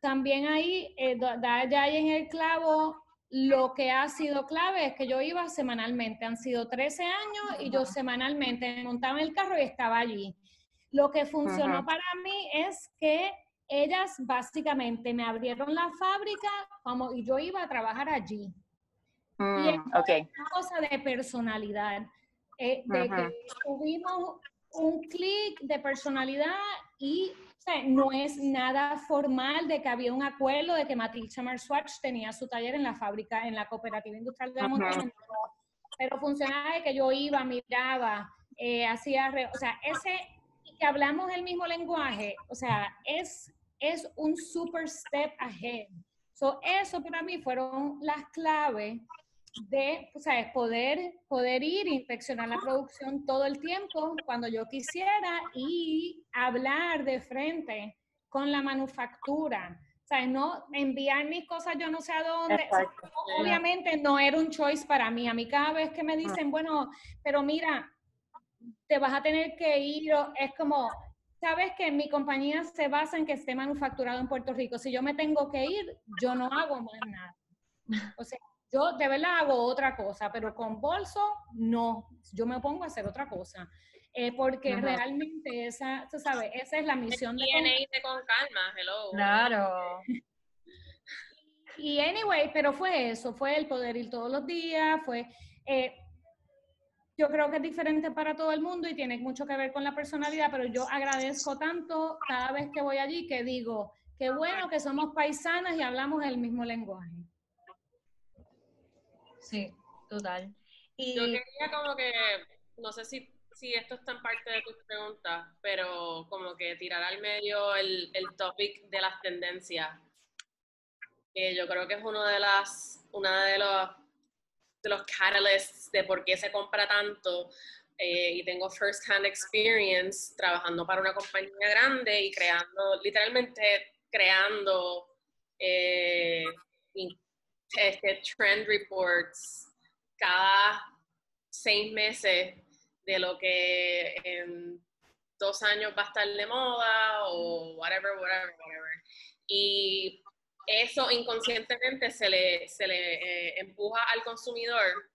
también ahí, eh, da Yayi en el clavo, lo que ha sido clave es que yo iba semanalmente, han sido 13 años y yo semanalmente me montaba en el carro y estaba allí. Lo que funcionó Ujú. para mí es que ellas básicamente me abrieron la fábrica como y yo iba a trabajar allí. Y Mm, es ok. una cosa de personalidad, eh, de que tuvimos un clic de personalidad y o sea, no es nada formal de que había un acuerdo de que Matilda Marswatch tenía su taller en la fábrica, en la cooperativa industrial de la montaña, pero funcionaba de que yo iba, miraba, eh, hacía, re- o sea, ese, y que hablamos el mismo lenguaje, o sea, es, es un super step ahead. So, eso para mí fueron las claves de o sea, poder, poder ir inspeccionar la producción todo el tiempo cuando yo quisiera y hablar de frente con la manufactura. O sea, no enviar mis cosas yo no sé a dónde. O sea, Exacto. obviamente no era un choice para mí. A mí cada vez que me dicen, bueno, pero mira, te vas a tener que ir, es como, sabes que mi compañía se basa en que esté manufacturado en Puerto Rico. Si yo me tengo que ir, yo no hago más nada. O sea, yo de verdad hago otra cosa, pero con bolso, no. Yo me pongo a hacer otra cosa. Eh, porque realmente esa, tú sabes, esa es la misión de... De con calma, hello. Claro. Y anyway, pero fue eso, fue el poder ir todos los días, fue... eh, yo creo que es diferente para todo el mundo y tiene mucho que ver con la personalidad, pero yo agradezco tanto cada vez que voy allí que digo, qué bueno que somos paisanas y hablamos el mismo lenguaje. Sí, total. Y Yo quería como que, no sé si, si esto está en parte de tus preguntas, pero como que tirar al medio el, el topic de las tendencias. Que yo creo que es uno de las, una de los, de los catalysts de por qué se compra tanto. eh, y tengo first hand experience trabajando para una compañía grande y creando, literalmente creando eh, este, trend reports cada seis meses de lo que en dos años va a estar de moda o whatever, whatever, whatever. Eso inconscientemente se le, se le eh, empuja al consumidor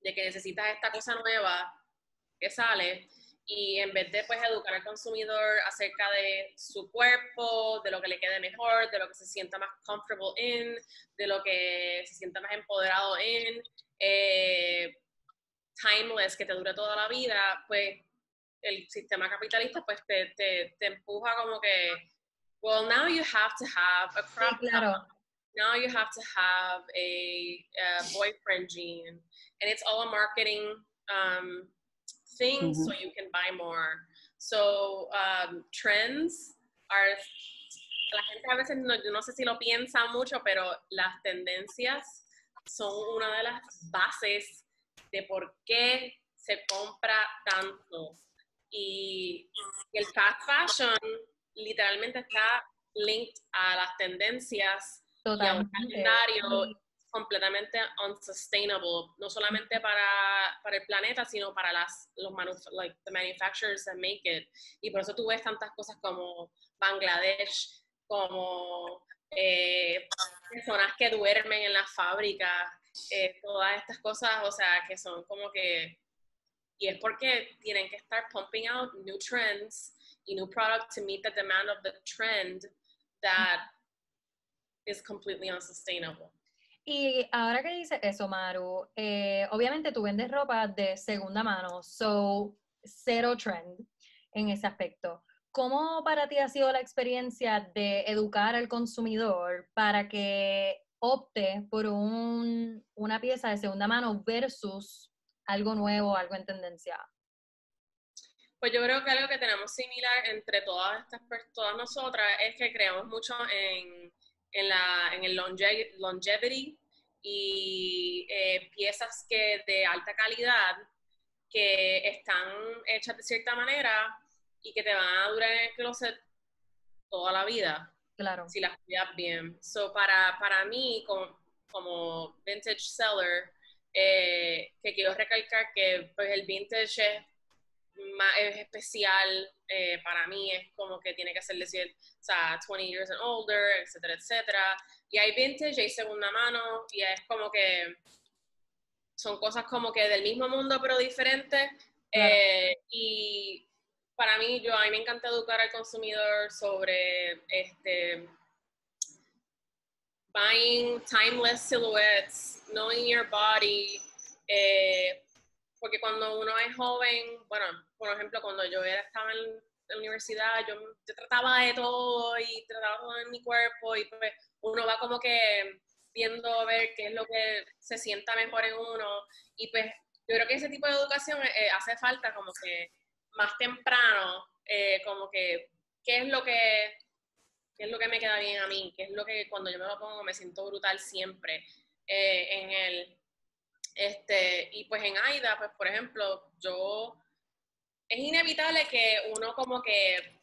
de que necesitas esta cosa nueva que sale y en vez de pues educar al consumidor acerca de su cuerpo, de lo que le quede mejor, de lo que se sienta más comfortable in, de lo que se sienta más empoderado en, eh, timeless, que te dure toda la vida, pues el sistema capitalista pues te, te empuja como que well, now you have to have a crop Sí, claro. top. Now you have to have a, a boyfriend jean, and it's all a marketing um, thing, so you can buy more. So um, trends are. La gente a veces no, yo no sé si lo piensa mucho, pero las tendencias son una de las bases de por qué se compra tanto. Y el fast fashion literalmente está linked a las tendencias y a un Totalmente. calendario completamente unsustainable, no solamente para, para el planeta, sino para las, los like, the manufacturers that make it. Y por eso tú ves tantas cosas como Bangladesh, como eh, personas que duermen en las fábricas, eh, todas estas cosas, o sea, que son como que... Y es porque tienen que estar pumping out new trends y new product to meet the demand of the trend that is completely unsustainable. Y ahora que dices eso, Maru, eh, obviamente tú vendes ropa de segunda mano, so cero trend en ese aspecto. ¿Cómo para ti ha sido la experiencia de educar al consumidor para que opte por un- una pieza de segunda mano versus algo nuevo, algo en tendencia? Pues yo creo que algo que tenemos similar entre todas estas todas nosotras es que creemos mucho en, en, la, en el longe- longevity y eh, piezas que de alta calidad que están hechas de cierta manera y que te van a durar en el closet toda la vida Claro. si las cuidas bien. So, para, para mí, como, como vintage seller, eh, que quiero recalcar que pues, el vintage es, ma- es especial eh, para mí, es como que tiene que ser decir, o sea, 20 years and older, etcétera, etcétera. Y hay vintage, hay segunda mano, y es como que son cosas como que del mismo mundo pero diferentes. Eh, y para mí, yo a mí me encanta educar al consumidor sobre este buying timeless silhouettes, knowing your body, eh, porque cuando uno es joven, bueno, por ejemplo, cuando yo era, estaba en la universidad, yo, trataba de todo y trataba todo en mi cuerpo y pues uno va como que viendo a ver qué es lo que se sienta mejor en uno y pues yo creo que ese tipo de educación eh, hace falta como que más temprano, eh, como que qué es lo que qué es lo que me queda bien a mí, qué es lo que cuando yo me lo pongo me siento brutal siempre eh, en él. Este, y pues en AIDA, pues por ejemplo, yo es inevitable que uno como que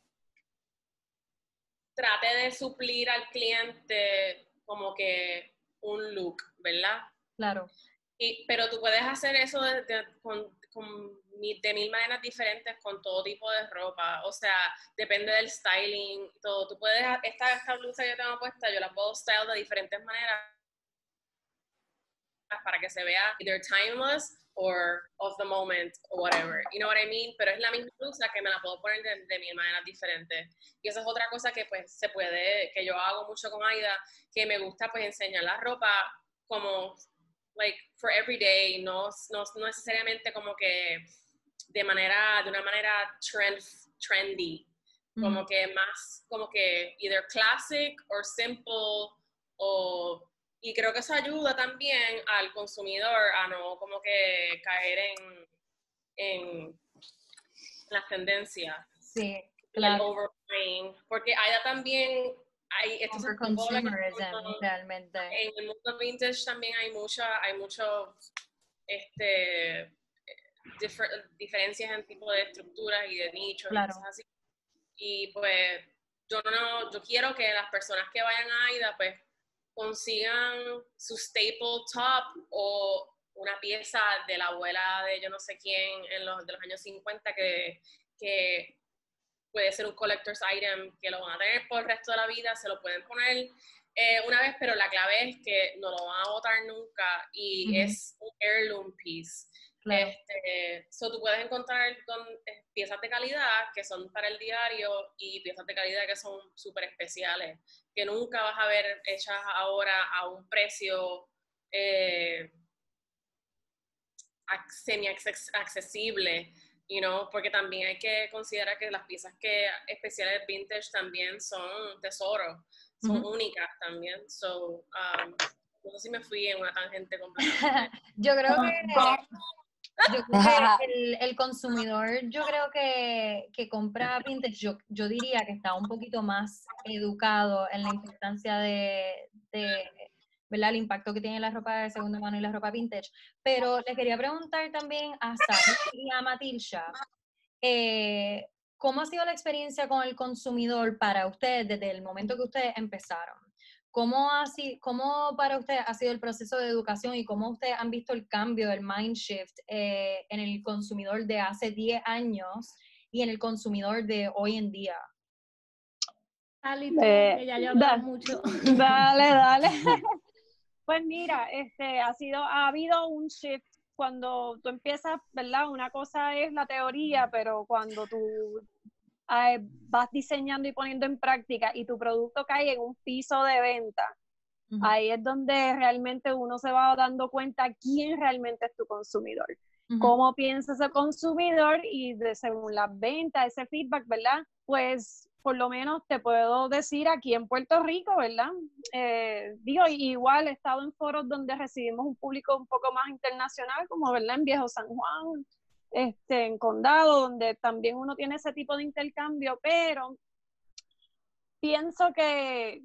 trate de suplir al cliente como que un look, ¿verdad? Claro. Y, pero tú puedes hacer eso de, de- con, de mil maneras diferentes con todo tipo de ropa. O sea, depende del styling, todo. Tú puedes, esta, esta blusa que yo tengo puesta, yo la puedo style de diferentes maneras para que se vea either timeless or of the moment or whatever. You know what I mean? Pero es la misma blusa que me la puedo poner de, de mil maneras diferentes. Y esa es otra cosa que pues se puede, que yo hago mucho con Aida, que me gusta pues enseñar la ropa como like for every day, no, no, no necesariamente como que de manera, de una manera trend, trendy, como que más, como que either classic or simple, o, y creo que eso ayuda también al consumidor a no como que caer en, en las tendencias, Sí, el claro. overbuying, porque Aida también hay, esto se promueve Overconsumerism, como- realmente. en el mundo vintage también hay mucha, hay mucho, este, difer- diferencias en tipo de estructuras y de nichos Claro. y cosas así. Y pues yo no, yo quiero que las personas que vayan a AIDA pues consigan su staple top o una pieza de la abuela de yo no sé quién en los, de los años 50 que, que puede ser un collector's item que lo van a tener por el resto de la vida, se lo pueden poner eh, una vez, pero la clave es que no lo van a botar nunca y es un heirloom piece. Claro. Este, so tú puedes encontrar con, eh, piezas de calidad que son para el diario y piezas de calidad que son súper especiales, que nunca vas a ver hechas ahora a un precio eh, ac- semi-accesible. you know, porque también hay que considerar que las piezas que especiales vintage también son tesoros, son únicas también. So, um, no sé si me fui en una tangente completa. yo creo que, yo creo que el, el, consumidor, yo creo que, que compra vintage, yo, yo diría que está un poquito más educado en la importancia de, de ¿verdad? El impacto que tiene la ropa de segunda mano y la ropa vintage. Pero les quería preguntar también a Sara y a Matilda, eh, ¿cómo ha sido la experiencia con el consumidor para ustedes desde el momento que ustedes empezaron? ¿Cómo, ha sido, ¿Cómo para ustedes ha sido el proceso de educación y cómo ustedes han visto el cambio, el mind shift eh, en el consumidor de hace 10 años y en el consumidor de hoy en día? Eh, ya mucho. Dale, dale. Pues mira, este, ha sido, ha habido un shift cuando tú empiezas, ¿verdad? Una cosa es la teoría, pero cuando tú eh, vas diseñando y poniendo en práctica y tu producto cae en un piso de venta, ahí es donde realmente uno se va dando cuenta quién realmente es tu consumidor, cómo piensa ese consumidor y de, según las ventas, ese feedback, ¿verdad? Pues por lo menos te puedo decir aquí en Puerto Rico, ¿verdad? Eh, digo, igual he estado en foros donde recibimos un público un poco más internacional, como, ¿verdad? En Viejo San Juan, este, en Condado, donde también uno tiene ese tipo de intercambio, pero pienso que,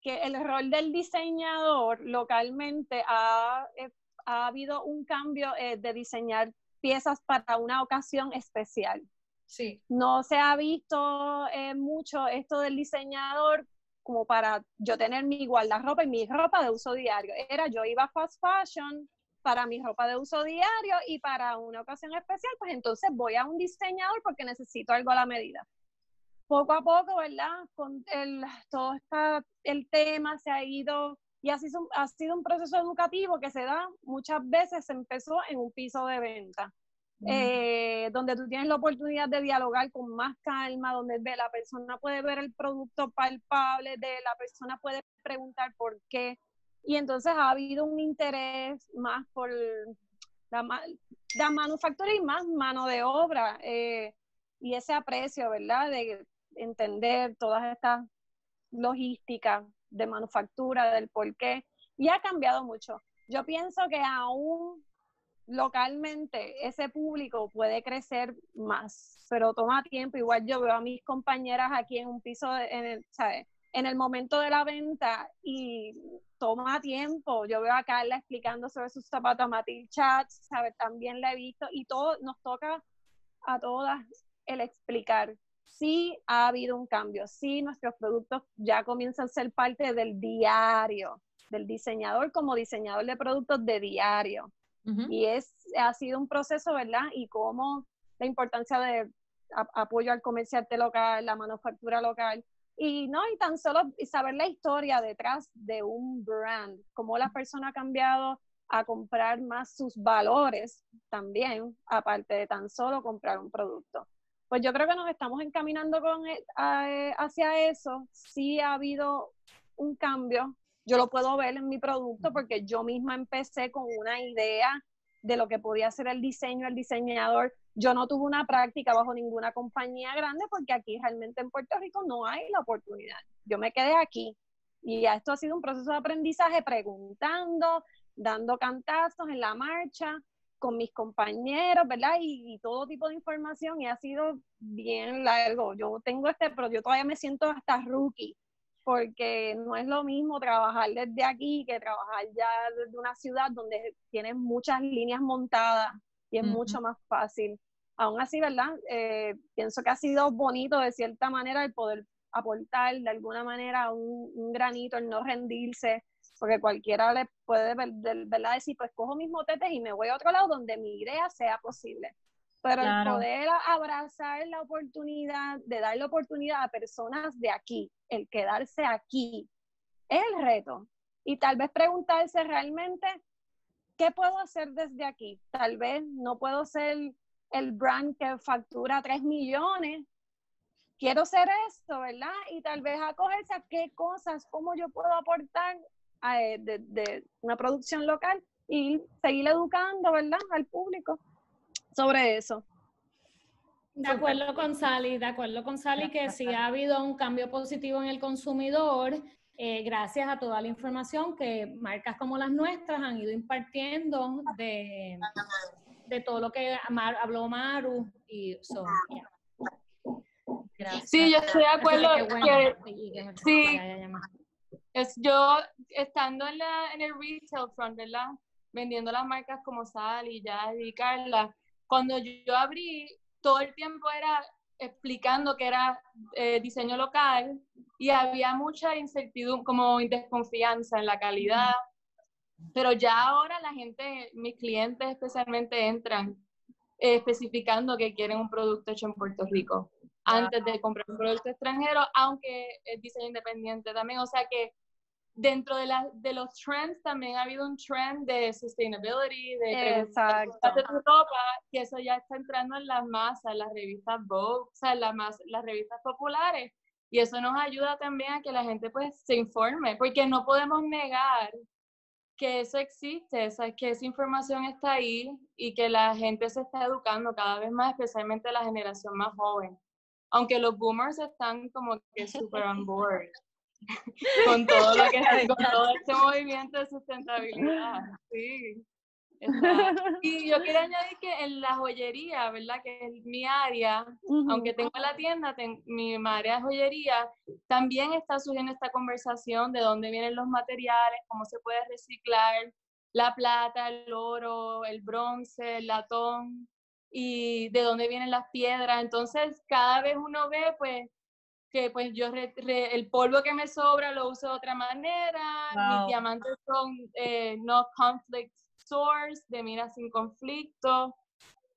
que el rol del diseñador localmente ha, eh, ha habido un cambio eh, de diseñar piezas para una ocasión especial. Sí. No se ha visto eh, mucho esto del diseñador como para yo tener mi guardarropa y mi ropa de uso diario. Era yo iba a fast fashion para mi ropa de uso diario y para una ocasión especial, pues entonces voy a un diseñador porque necesito algo a la medida. Poco a poco, ¿verdad? Con el, todo está, el tema se ha ido y ha sido, ha sido un proceso educativo que se da muchas veces, empezó en un piso de venta eh, donde tú tienes la oportunidad de dialogar con más calma, donde la persona puede ver el producto palpable, de la persona puede preguntar por qué. Y entonces ha habido un interés más por la, la manufactura y más mano de obra eh, y ese aprecio, ¿verdad? De entender todas estas logísticas de manufactura, del por qué. Y ha cambiado mucho. Yo pienso que aún localmente ese público puede crecer más, pero toma tiempo. Igual yo veo a mis compañeras aquí en un piso, en el, En el momento de la venta y toma tiempo. Yo veo a Carla explicando sobre sus zapatos, a Matil Chats, ¿sabes? También la he visto y todo nos toca a todas el explicar. Sí ha habido un cambio, sí nuestros productos ya comienzan a ser parte del diario, del diseñador como diseñador de productos de diario. Y es, ha sido un proceso, ¿verdad? Y cómo la importancia de apoyo al comerciante local, la manufactura local, y no, y tan solo saber la historia detrás de un brand, cómo la persona ha cambiado a comprar más sus valores también, aparte de tan solo comprar un producto. Pues yo creo que nos estamos encaminando con, e, hacia eso. Sí ha habido un cambio yo lo puedo ver en mi producto porque yo misma empecé con una idea de lo que podía ser el diseño, el diseñador. Yo no tuve una práctica bajo ninguna compañía grande porque aquí realmente en Puerto Rico no hay la oportunidad. Yo me quedé aquí y esto ha sido un proceso de aprendizaje preguntando, dando cantazos en la marcha con mis compañeros, ¿verdad? Y, y, todo tipo de información y ha sido bien largo. Yo tengo este, pero yo todavía me siento hasta rookie porque no es lo mismo trabajar desde aquí que trabajar ya desde una ciudad donde tienes muchas líneas montadas y es mucho más fácil. Aún así, ¿verdad? Eh, pienso que ha sido bonito de cierta manera el poder aportar de alguna manera un, granito, el no rendirse, porque cualquiera le puede ¿verdad? decir, pues cojo mis motetes y me voy a otro lado donde mi idea sea posible. Pero el poder abrazar la oportunidad, de dar la oportunidad a personas de aquí, el quedarse aquí, es el reto. Y tal vez preguntarse realmente, ¿qué puedo hacer desde aquí? Tal vez no puedo ser el brand que factura 3 millones. Quiero ser esto, ¿verdad? Y tal vez acogerse a qué cosas, cómo yo puedo aportar a, eh, de, de una producción local y seguir educando, ¿verdad? Al público sobre eso. De acuerdo con Sally, de acuerdo con Sally que sí ha habido un cambio positivo en el consumidor eh, gracias a toda la información que marcas como las nuestras han ido impartiendo de, de todo lo que Mar- habló Maru y so, yeah. Sí, yo estoy de acuerdo que bueno, que y que- sí. ya, ya, ya, es yo estando en, la, en el retail front, ¿verdad? Vendiendo las marcas como Sal y Jazz y Carla, cuando yo abrí, todo el tiempo era explicando que era eh, diseño local y había mucha incertidumbre, como desconfianza en la calidad. Pero ya ahora la gente, mis clientes especialmente, entran eh, especificando que quieren un producto hecho en Puerto Rico antes de comprar un producto extranjero, aunque es diseño independiente también. O sea que dentro de, la, de los trends también ha habido un trend de sustainability, de tu ropa, que eso ya está entrando en las masas, en las revistas Vogue, o sea, en las, mas- las revistas populares. Y eso nos ayuda también a que la gente pues se informe, porque no podemos negar que eso existe, o sea, que esa información está ahí y que la gente se está educando cada vez más, especialmente la generación más joven. Aunque los boomers están como que super on board con todo lo que con todo este movimiento de sustentabilidad. Sí. Y yo quiero añadir que en la joyería, ¿verdad? Que es mi área, aunque tengo la tienda, ten- mi área de joyería, también está surgiendo esta conversación de dónde vienen los materiales, cómo se puede reciclar la plata, el oro, el bronce, el latón y de dónde vienen las piedras. Entonces, cada vez uno ve, pues, que pues yo re- re- el polvo que me sobra lo uso de otra manera, mis Wow. diamantes son eh, no conflict source, de mira sin conflicto.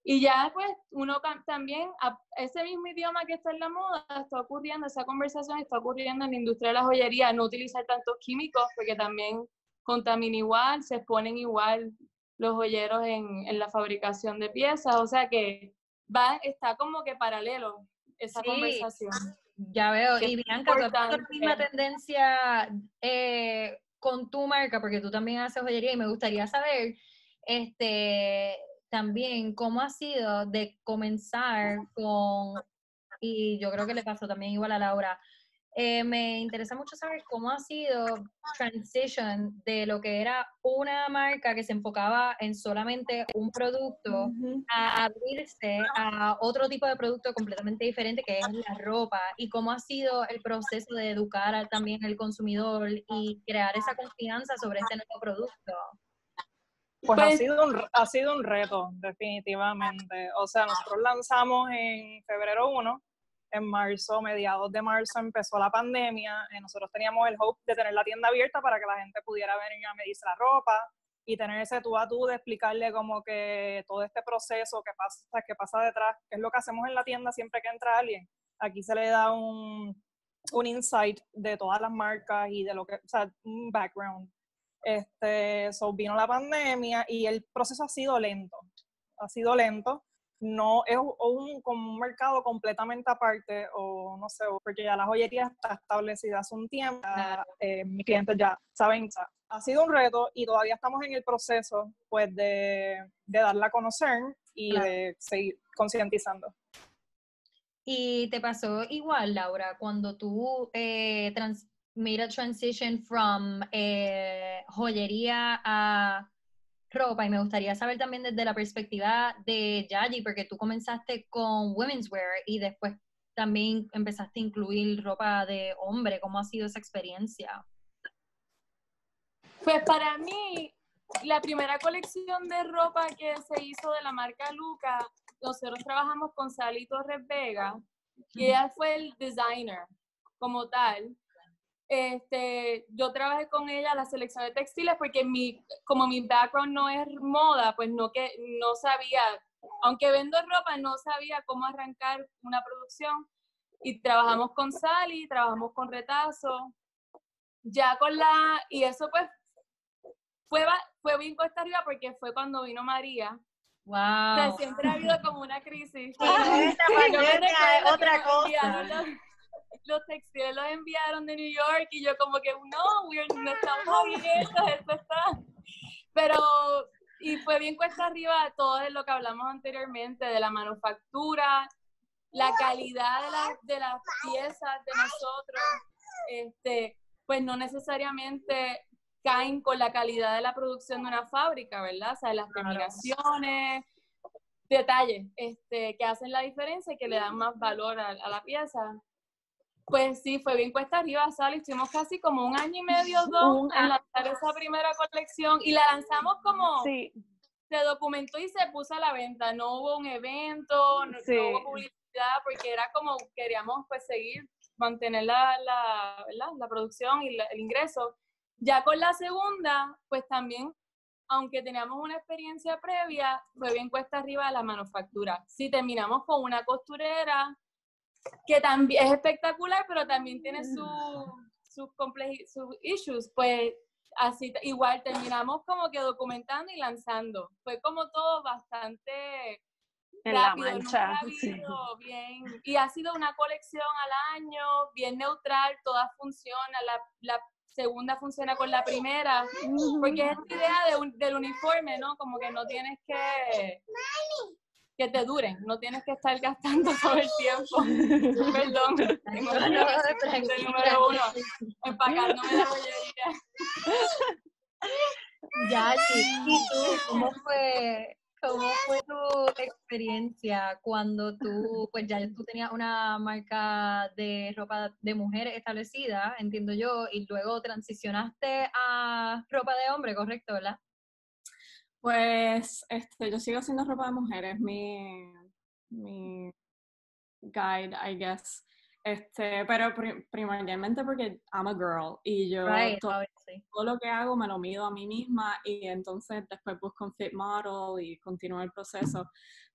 Y ya pues uno también, a- ese mismo idioma que está en la moda, está ocurriendo, esa conversación está ocurriendo en la industria de la joyería, no utilizar tantos químicos porque también contamina igual, se exponen igual los joyeros en, en la fabricación de piezas, o sea que va, está como que paralelo esa Sí. conversación. Ya veo. Y Bianca, tú has la misma tendencia eh, con tu marca, porque tú también haces joyería y me gustaría saber este, también cómo ha sido de comenzar con, y yo creo que le pasó también igual a Laura, eh, me interesa mucho saber cómo ha sido transition de lo que era una marca que se enfocaba en solamente un producto a abrirse a otro tipo de producto completamente diferente que es la ropa y cómo ha sido el proceso de educar a- también al consumidor y crear esa confianza sobre este nuevo producto. Pues, ha, Pues- sido un, ha sido un reto, definitivamente. O sea, nosotros lanzamos en febrero 1, en marzo, mediados de marzo empezó la pandemia, eh, nosotros teníamos el hope de tener la tienda abierta para que la gente pudiera venir a medirse la ropa y tener ese tú a tú de explicarle como que todo este proceso que pasa, detrás, que es lo que hacemos en la tienda siempre que entra alguien. Aquí se le da un, un insight de todas las marcas y de lo que, o sea, un background. Este, so vino la pandemia y el proceso ha sido lento. Ha sido lento. No es un, como un mercado completamente aparte, o no sé, porque ya la joyería está establecida hace un tiempo. ya, eh, mis clientes ya saben. ha sido un reto y todavía estamos en el proceso pues de, de darla a conocer y Claro. de seguir concientizando. Y te pasó igual, Laura, cuando tú eh, trans made a transition from eh, joyería a ropa y me gustaría saber también desde la perspectiva de Yaji, porque tú comenzaste con women's wear y después también empezaste a incluir ropa de hombre. ¿Cómo ha sido esa experiencia? Pues para mí, la primera colección de ropa que se hizo de la marca Luca, nosotros trabajamos con Sally Torres Vega y ella fue el designer como tal. Este, yo trabajé con ella la selección de textiles porque mi, como mi background no es moda, pues no, que, no sabía, aunque vendo ropa, no sabía cómo arrancar una producción. Y trabajamos con Sally, trabajamos con Retazo, ya con la, y eso pues fue, fue bien cuesta arriba porque fue cuando vino María. O sea, Wow. siempre ha habido como una crisis. esta Yo me otra cosa. enviaron Los, los textiles los enviaron de New York y yo como que no, we're- no estamos abiertos, esto está. Pero, y fue bien cuesta arriba todo de lo que hablamos anteriormente, de la manufactura, la calidad de, las de las piezas de nosotros, este, pues no necesariamente caen con la calidad de la producción de una fábrica, ¿verdad? O sea, las terminaciones, detalles este, que hacen la diferencia y que le dan más valor a, a la pieza. Pues sí, fue bien cuesta arriba, Sally. Estuvimos casi como un año y medio, dos, en lanzar esa primera colección y la lanzamos como Sí, se documentó y se puso a la venta. No hubo un evento, no, hubo publicidad, porque era como queríamos pues seguir, mantener la, la, ¿verdad? la producción y la- el ingreso. Ya con la segunda, pues también, aunque teníamos una experiencia previa, fue bien cuesta arriba la manufactura. Si terminamos con una costurera, que también es espectacular, pero también tiene su- sus compleji- sus issues, pues así igual terminamos como que documentando y lanzando. Fue como todo bastante en la rápido, mancha. nunca ha sí. habido bien. Y ha sido una colección al año, bien neutral, todas funcionan, la, la segunda funciona con la primera, porque es esta idea de un- del uniforme, ¿no? Como que no tienes que que te duren, no tienes que estar gastando todo el tiempo. Perdón, tengo No, no, tranquila. número uno, empacándome la joyería. Ya, sí. ¿Y tú, cómo fue, cómo fue tu experiencia cuando tú, pues ya tú tenías una marca de ropa de mujer establecida, entiendo yo, y luego transicionaste a ropa de hombre, correcto, ¿verdad? Pues este, yo sigo haciendo ropa de mujeres, mi, mi guide, I guess. Este, pero pri- primordialmente porque I'm a girl y yo Right, todo lo que hago me lo mido a mí misma y entonces después busco un fit model y continúo el proceso.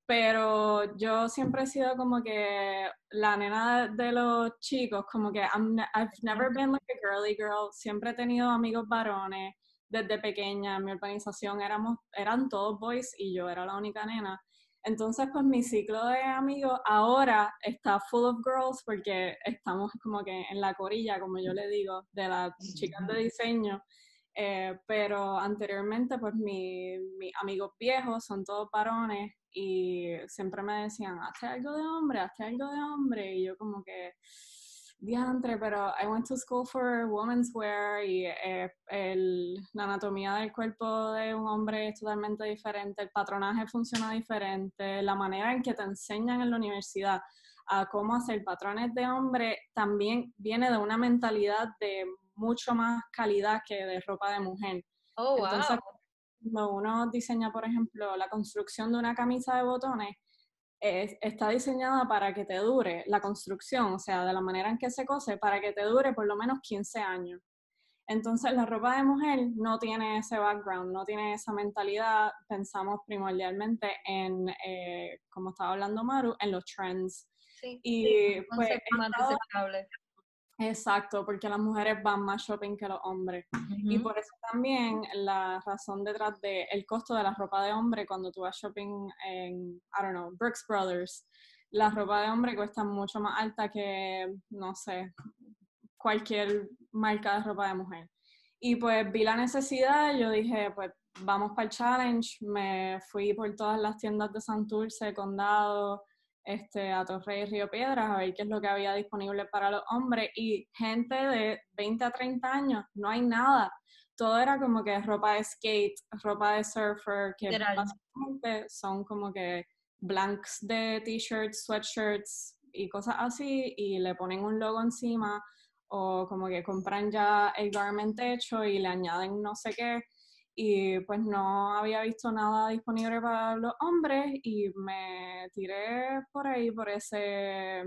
Pero yo siempre he sido como que la nena de los chicos, como que I'm I've never been like a girly girl, siempre he tenido amigos varones desde pequeña, en mi organización éramos, eran todos boys y yo era la única nena. Entonces, pues mi ciclo de amigos ahora está full of girls porque estamos como que en la corilla, como yo le digo, de las chicas de diseño. Eh, pero anteriormente, pues mi- mis amigos viejos son todos varones y siempre me decían, hazte algo de hombre, hazte algo de hombre. Y yo como que, diantre, pero I went to school for women's wear y eh, el- la anatomía del cuerpo de un hombre es totalmente diferente, el patronaje funciona diferente, la manera en que te enseñan en la universidad a cómo hacer patrones de hombre también viene de una mentalidad de mucho más calidad que de ropa de mujer. Oh, wow. Entonces, cuando uno diseña, por ejemplo, la construcción de una camisa de botones, es- está diseñada para que te dure la construcción, o sea, de la manera en que se cose, para que te dure por lo menos 15 años. Entonces, la ropa de mujer no tiene ese background, no tiene esa mentalidad. Pensamos primordialmente en, eh, como estaba hablando Maru, en los trends. Sí, Y un pues, más estado-. Exacto, porque las mujeres van más shopping que los hombres. Y por eso también la razón detrás del el costo de la ropa de hombre cuando tú vas shopping en, I don't know, Brooks Brothers, la ropa de hombre cuesta mucho más alta que, no sé, cualquier marca de ropa de mujer. Y pues vi la necesidad, yo dije, pues vamos para el challenge, me fui por todas las tiendas de Santurce, Condado, este, a Torrey y Río Piedras a ver qué es lo que había disponible para los hombres. Y gente de 20 a 30 años, no hay nada. Todo era como que ropa de skate, ropa de surfer, que básicamente son como que blanks de t-shirts, sweatshirts y cosas así y le ponen un logo encima o como que compran ya el garment hecho y le añaden no sé qué y pues no había visto nada disponible para los hombres y me tiré por ahí por ese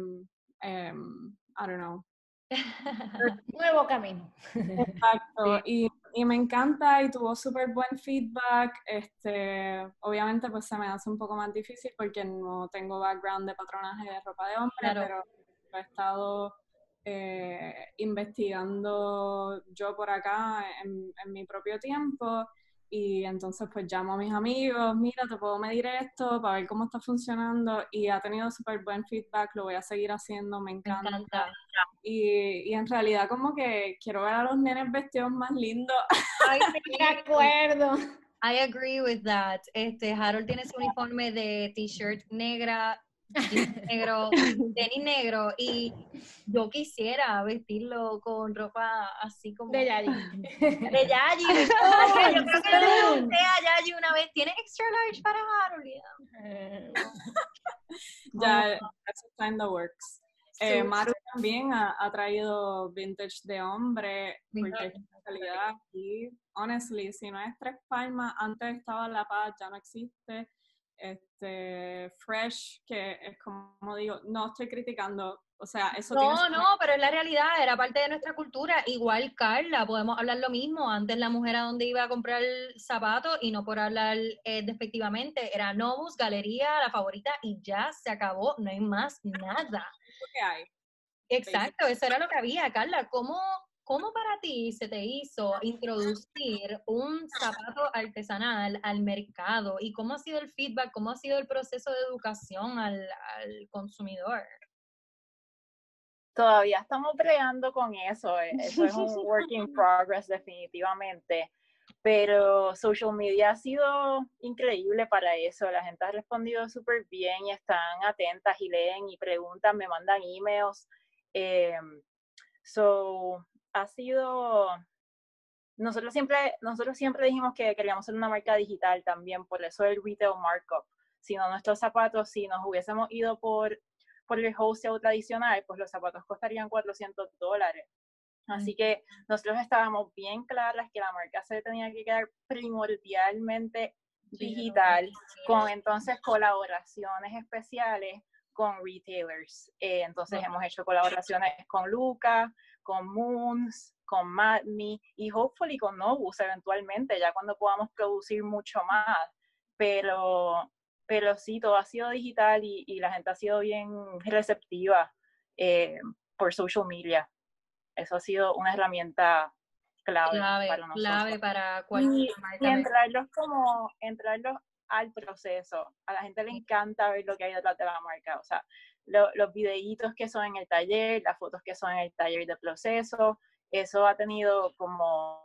em, I don't know Nuevo camino. Exacto, y, y me encanta y tuvo súper buen feedback. Este, obviamente, pues se me hace un poco más difícil porque no tengo background de patronaje de ropa de hombre, Claro. pero he estado eh, investigando yo por acá en, en mi propio tiempo. Y entonces pues llamo a mis amigos, mira, te puedo medir esto para ver cómo está funcionando y ha tenido súper buen feedback, lo voy a seguir haciendo, me encanta. Y, y en realidad como que quiero ver a los nenes vestidos más lindos. Ay, sí, De acuerdo. I agree with that. Este, Harold tiene su uniforme de t-shirt negra negro, tenis negro, y yo quisiera vestirlo con ropa así como... De Yayi. De Yayi. Oh, yo creo que le pregunté a Yayi una vez, ¿tiene extra large para Harold? Eh, Ya, eso está en the works. Eh, Maru también ha, ha traído vintage de hombre, porque es una calidad aquí, honestly, si no es Tres Palmas, antes estaba La Paz, ya no existe. Este, Fresh, que es como digo, no estoy criticando, o sea, eso tiene No, su- no, pero es la realidad, era parte de nuestra cultura. Igual Carla, podemos hablar lo mismo. Antes la mujer a donde iba a comprar zapatos y no por hablar eh, despectivamente, era Novus, Galería, la favorita y ya se acabó, no hay más nada. Exacto, eso era lo que había. Carla, ¿cómo, ¿cómo para ti se te hizo introducir un zapato artesanal al mercado? ¿Y cómo ha sido el feedback, cómo ha sido el proceso de educación al, al consumidor? Todavía estamos bregando con eso, eh, eso es un work in progress definitivamente, pero social media ha sido increíble para eso, la gente ha respondido súper bien y están atentas y leen y preguntan, me mandan emails, eh, so ha sido, nosotros siempre, nosotros siempre dijimos que queríamos ser una marca digital también, por eso el retail markup, si no nuestros zapatos, si nos hubiésemos ido por por el wholesale tradicional, pues los zapatos costarían 400 dólares. Así que nosotros estábamos bien claras que la marca se tenía que quedar primordialmente digital, con entonces colaboraciones especiales con retailers. Eh, entonces hemos hecho colaboraciones con Luca, con Moons, con Madme y hopefully con Novus eventualmente, ya cuando podamos producir mucho más. Pero pero sí, todo ha sido digital y, y la gente ha sido bien receptiva eh, por social media. Eso ha sido una herramienta clave, Clave, para nosotros. clave para Y, cualquier marca. y entrarlos como, entrarlos al proceso. A la gente le encanta ver lo que hay detrás de la marca. O sea, lo- los videitos que son en el taller, las fotos que son en el taller de proceso, eso ha tenido como,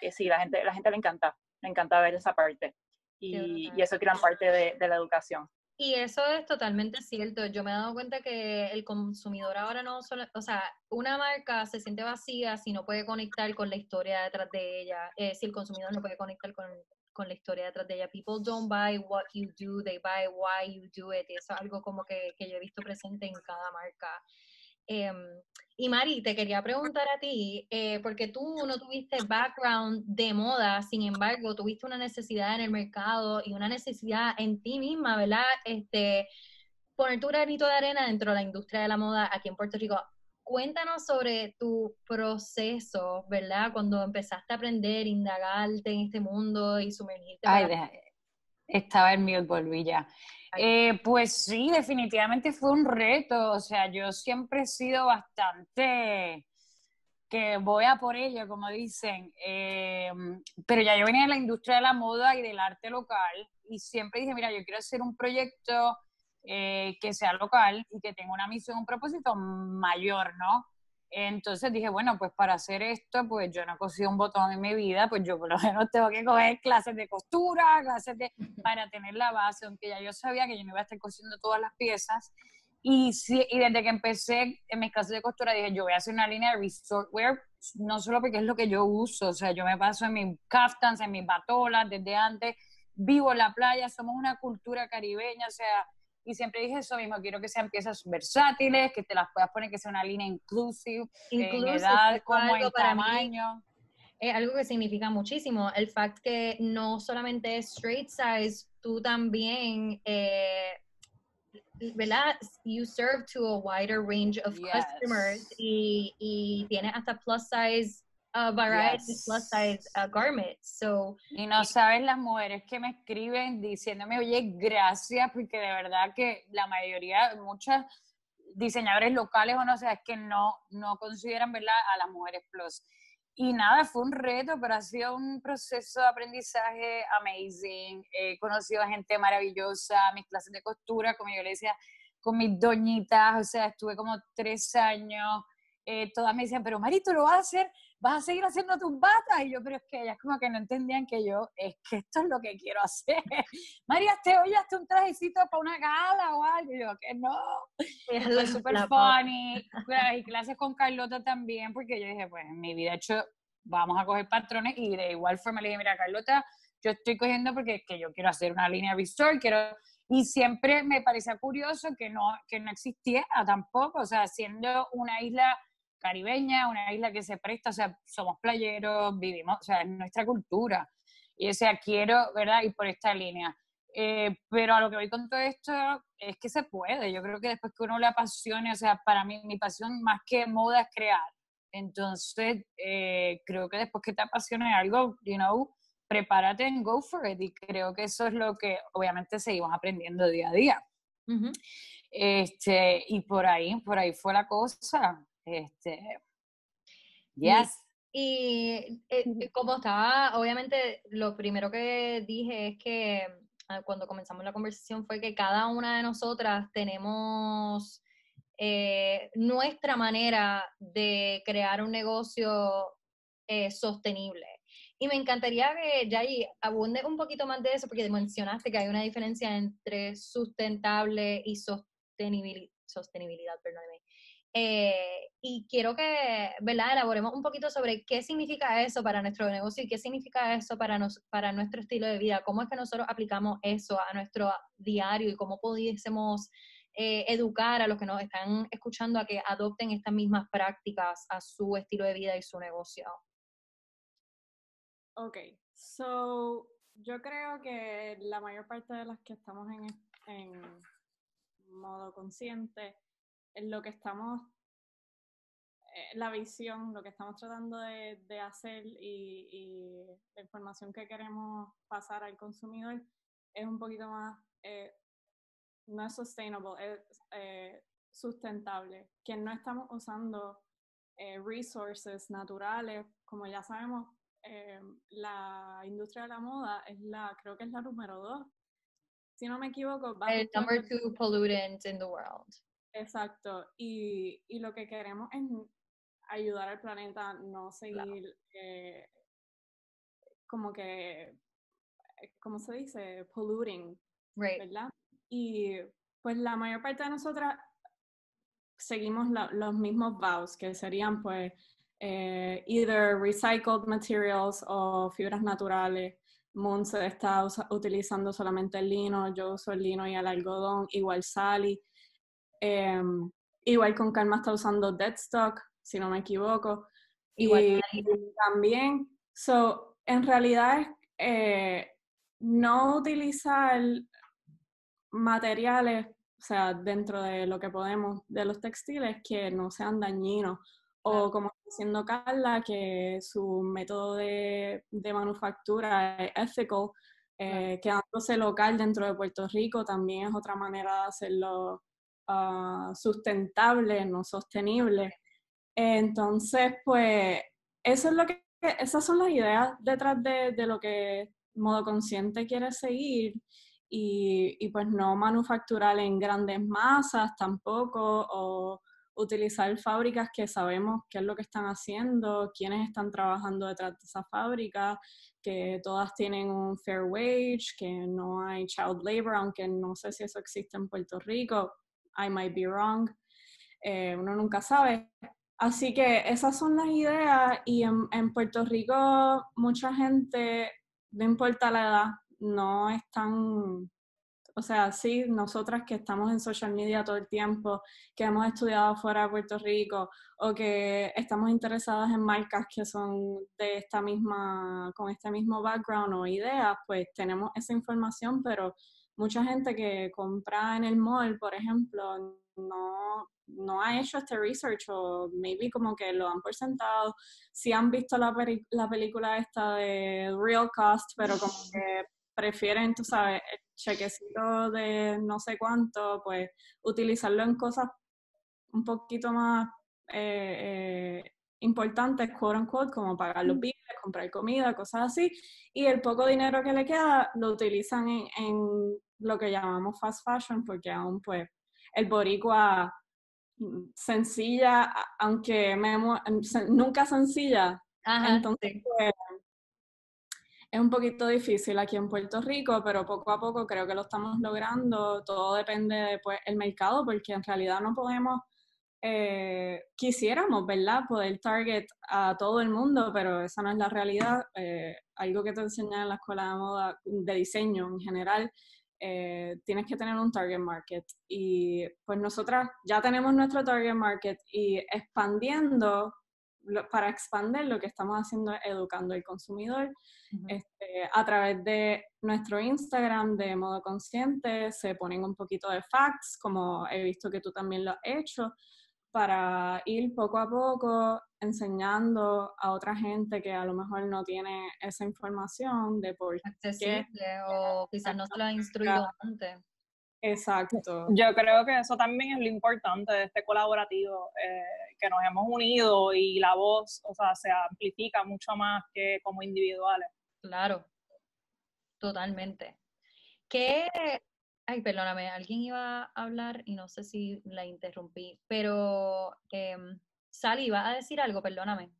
que sí, la gente, la gente le encanta, le encanta ver esa parte. Y, y eso es gran parte de, de la educación. Y eso es totalmente cierto. Yo me he dado cuenta que el consumidor ahora no solo, o sea, una marca se siente vacía si no puede conectar con la historia detrás de ella, eh, si el consumidor no puede conectar con, con la historia detrás de ella. People don't buy what you do, they buy why you do it. Y eso es algo como que, que yo he visto presente en cada marca. Em, y Mari, te quería preguntar a ti, eh, porque tú no tuviste background de moda, sin embargo, tuviste una necesidad en el mercado y una necesidad en ti misma, ¿verdad? Este, poner tu granito de arena dentro de la industria de la moda aquí en Puerto Rico. Cuéntanos sobre tu proceso, ¿verdad? Cuando empezaste a aprender, indagarte en este mundo y sumergirte. Ay, para- estaba en mute, volví ya. Eh, pues sí, definitivamente fue un reto. O sea, yo siempre he sido bastante que voy a por ello, como dicen. Eh, pero ya yo venía de la industria de la moda y del arte local y siempre dije, mira, yo quiero hacer un proyecto eh, que sea local y que tenga una misión, un propósito mayor, ¿no? Entonces dije, bueno, pues para hacer esto, pues yo no cosido un botón en mi vida, pues yo por lo menos tengo que coger clases de costura, clases de, para tener la base, aunque ya yo sabía que yo no iba a estar cosiendo todas las piezas. Y, sí, y desde que empecé en mis clases de costura dije, yo voy a hacer una línea de resort wear, no solo porque es lo que yo uso, o sea, yo me paso en mis caftans, en mis batolas, desde antes, vivo en la playa, somos una cultura caribeña, o sea, y siempre dije eso mismo, quiero que sean piezas versátiles, que te las puedas poner, que sea una línea inclusive, en Inclusive, edad eso como en para mí tamaño. es algo que significa muchísimo. El fact que no solamente es straight size, tú también, eh, ¿verdad? You serve to a wider range of Yes. customers y, y tienes hasta plus size uh, variety, Yes. plus size uh, garments. So, Y no sabes las mujeres que me escriben diciéndome, oye, gracias, porque de verdad que la mayoría, muchas diseñadores locales o no sé, es que no, no consideran, ¿verdad?, a las mujeres plus. Y nada, fue un reto, pero ha sido un proceso de aprendizaje amazing. He conocido a gente maravillosa, mis clases de costura, como yo le decía, con mis doñitas, o sea, estuve como tres años, eh, todas me decían, pero Mari, ¿tú lo vas a hacer? Vas a seguir haciendo tus batas. Y yo, pero es que ellas como que no entendían que yo, es que esto es lo que quiero hacer. María, ¿te oye hasta un trajecito para una gala o algo? Y yo, que no. Fue súper funny. Y clases con Carlota también, porque yo dije, pues en mi vida he hecho, vamos a coger patrones. Y de igual forma le dije, mira, Carlota, yo estoy cogiendo porque es que yo quiero hacer una línea visual, quiero y siempre me parecía curioso que no, que no existiera tampoco, o sea, siendo una isla caribeña, una isla que se presta, o sea, somos playeros, vivimos, o sea, es nuestra cultura. Y o sea, quiero, ¿verdad? Ir por esta línea. Eh, pero a lo que voy con todo esto es que se puede. Yo creo que después que uno le apasione, o sea, para mí mi pasión más que moda es crear. Entonces, eh, creo que después que te apasione algo, you know, prepárate en go for it. Y creo que eso es lo que obviamente seguimos aprendiendo día a día. este, y por ahí, por ahí fue la cosa. Este, yes. Y, eh, como estaba, obviamente lo primero que dije es que ah, cuando comenzamos la conversación fue que cada una de nosotras tenemos eh, nuestra manera de crear un negocio eh, sostenible. Y me encantaría que Jay abunde un poquito más de eso, porque mencionaste que hay una diferencia entre sustentable y sostenibilidad, sostenibilidad perdóneme. Eh, y quiero que, ¿verdad? Elaboremos un poquito sobre qué significa eso para nuestro negocio y qué significa eso para, nos, para nuestro estilo de vida, cómo es que nosotros aplicamos eso a nuestro diario y cómo pudiésemos eh, educar a los que nos están escuchando a que adopten estas mismas prácticas a su estilo de vida y su negocio. Ok, so yo creo que la mayor parte de las que estamos en, en modo consciente, en lo que estamos, eh, la visión, lo que estamos tratando de, de hacer y, y, la información que queremos pasar al consumidor es un poquito más, eh, no es sustainable, es eh, sustentable, que no estamos usando resources naturales, como ya sabemos, eh, la industria de la moda es la, creo que es la número dos. Si no me equivoco, el number two pollutant in the world. Exacto. Y, y, lo que queremos es ayudar al planeta, no seguir eh, como que, ¿cómo se dice? Polluting. ¿Verdad? Y pues la mayor parte de nosotras seguimos los mismos vows, que serían pues eh, either recycled materials o fibras naturales. Moon se está utilizando solamente el lino, yo uso el lino y el algodón, igual Sally. Em, igual con Calma está usando Deadstock, si no me equivoco. Igual y, también, so, en realidad es eh, no utilizar materiales, o sea, dentro de lo que podemos, de los textiles que no sean dañinos. O como está diciendo Carla, que su método de, manufactura es ethical, eh, quedándose local dentro de Puerto Rico también es otra manera de hacerlo ah, sustentable, no sostenible. Entonces, pues, eso es lo que, esas son las ideas detrás de, de lo que Modo Consciente quiere seguir. Y, y, pues no manufacturar en grandes masas tampoco, o utilizar fábricas que sabemos qué es lo que están haciendo, quiénes están trabajando detrás de esa fábrica, que todas tienen un fair wage, que no hay child labor, aunque no sé si eso existe en Puerto Rico. I might be wrong. Eh, uno nunca sabe. Así que esas son las ideas y en, en Puerto Rico mucha gente, no importa la edad, no están o sea, sí, nosotras que estamos en social media todo el tiempo, que hemos estudiado fuera de Puerto Rico o que estamos interesadas en marcas que son de esta misma, con este mismo background o ideas, pues tenemos esa información, pero mucha gente que compra en el mall, por ejemplo, no, no ha hecho este research o maybe como que lo han presentado, si han visto la, la película esta de Real Cost, pero como que prefieren, tú sabes, el chequecito de no sé cuánto, pues utilizarlo en cosas un poquito más eh, eh, importantes, quote unquote, como pagar los billetes, comprar comida, cosas así, y el poco dinero que le queda lo utilizan en, lo que llamamos fast fashion, porque aún pues el boricua mm, sencilla, aunque me, nunca sencilla, Ajá, Entonces, sí. pues, es un poquito difícil aquí en Puerto Rico, pero poco a poco creo que lo estamos logrando. Todo depende de pues, el mercado, porque en realidad no podemos, eh, quisiéramos, ¿verdad? Poder target a todo el mundo, pero esa no es la realidad. Eh, algo que te enseñan en la escuela de moda, de diseño en general, eh, tienes que tener un target market. Y pues nosotras ya tenemos nuestro target market y expandiendo, lo- para expandir lo que estamos haciendo es educando al consumidor Ujú. este, a través de nuestro Instagram de modo consciente, se ponen un poquito de facts, como he visto que tú también lo has hecho, para ir poco a poco enseñando a otra gente que a lo mejor no tiene esa información de por qué. accesible o quizás no se lo ha instruido antes. Exacto. Yo creo que eso también es lo importante de este colaborativo, eh, que nos hemos unido y la voz, o sea, se amplifica mucho más que como individuales. Claro, totalmente. ¿Qué? Ay, perdóname, alguien iba a hablar y no sé si la interrumpí, pero em, Sally, ¿iba a decir algo? Perdóname.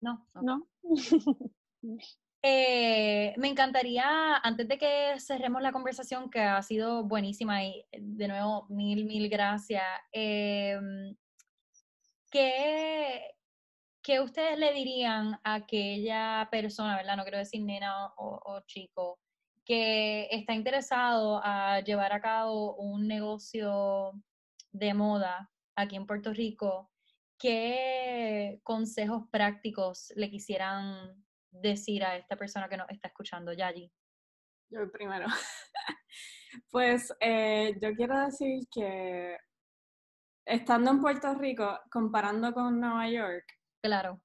No. ¿No? Eh, me encantaría, antes de que cerremos la conversación, que ha sido buenísima y de nuevo, mil, mil gracias, em, ¿qué, qué ustedes le dirían a aquella persona, verdad? No quiero decir nena o, o chico, que está interesado a llevar a cabo un negocio de moda aquí en Puerto Rico, ¿qué consejos prácticos le quisieran decir a esta persona que nos está escuchando, Yayi? Yo primero. Pues eh, yo quiero decir que estando en Puerto Rico, comparando con Nueva York, Claro,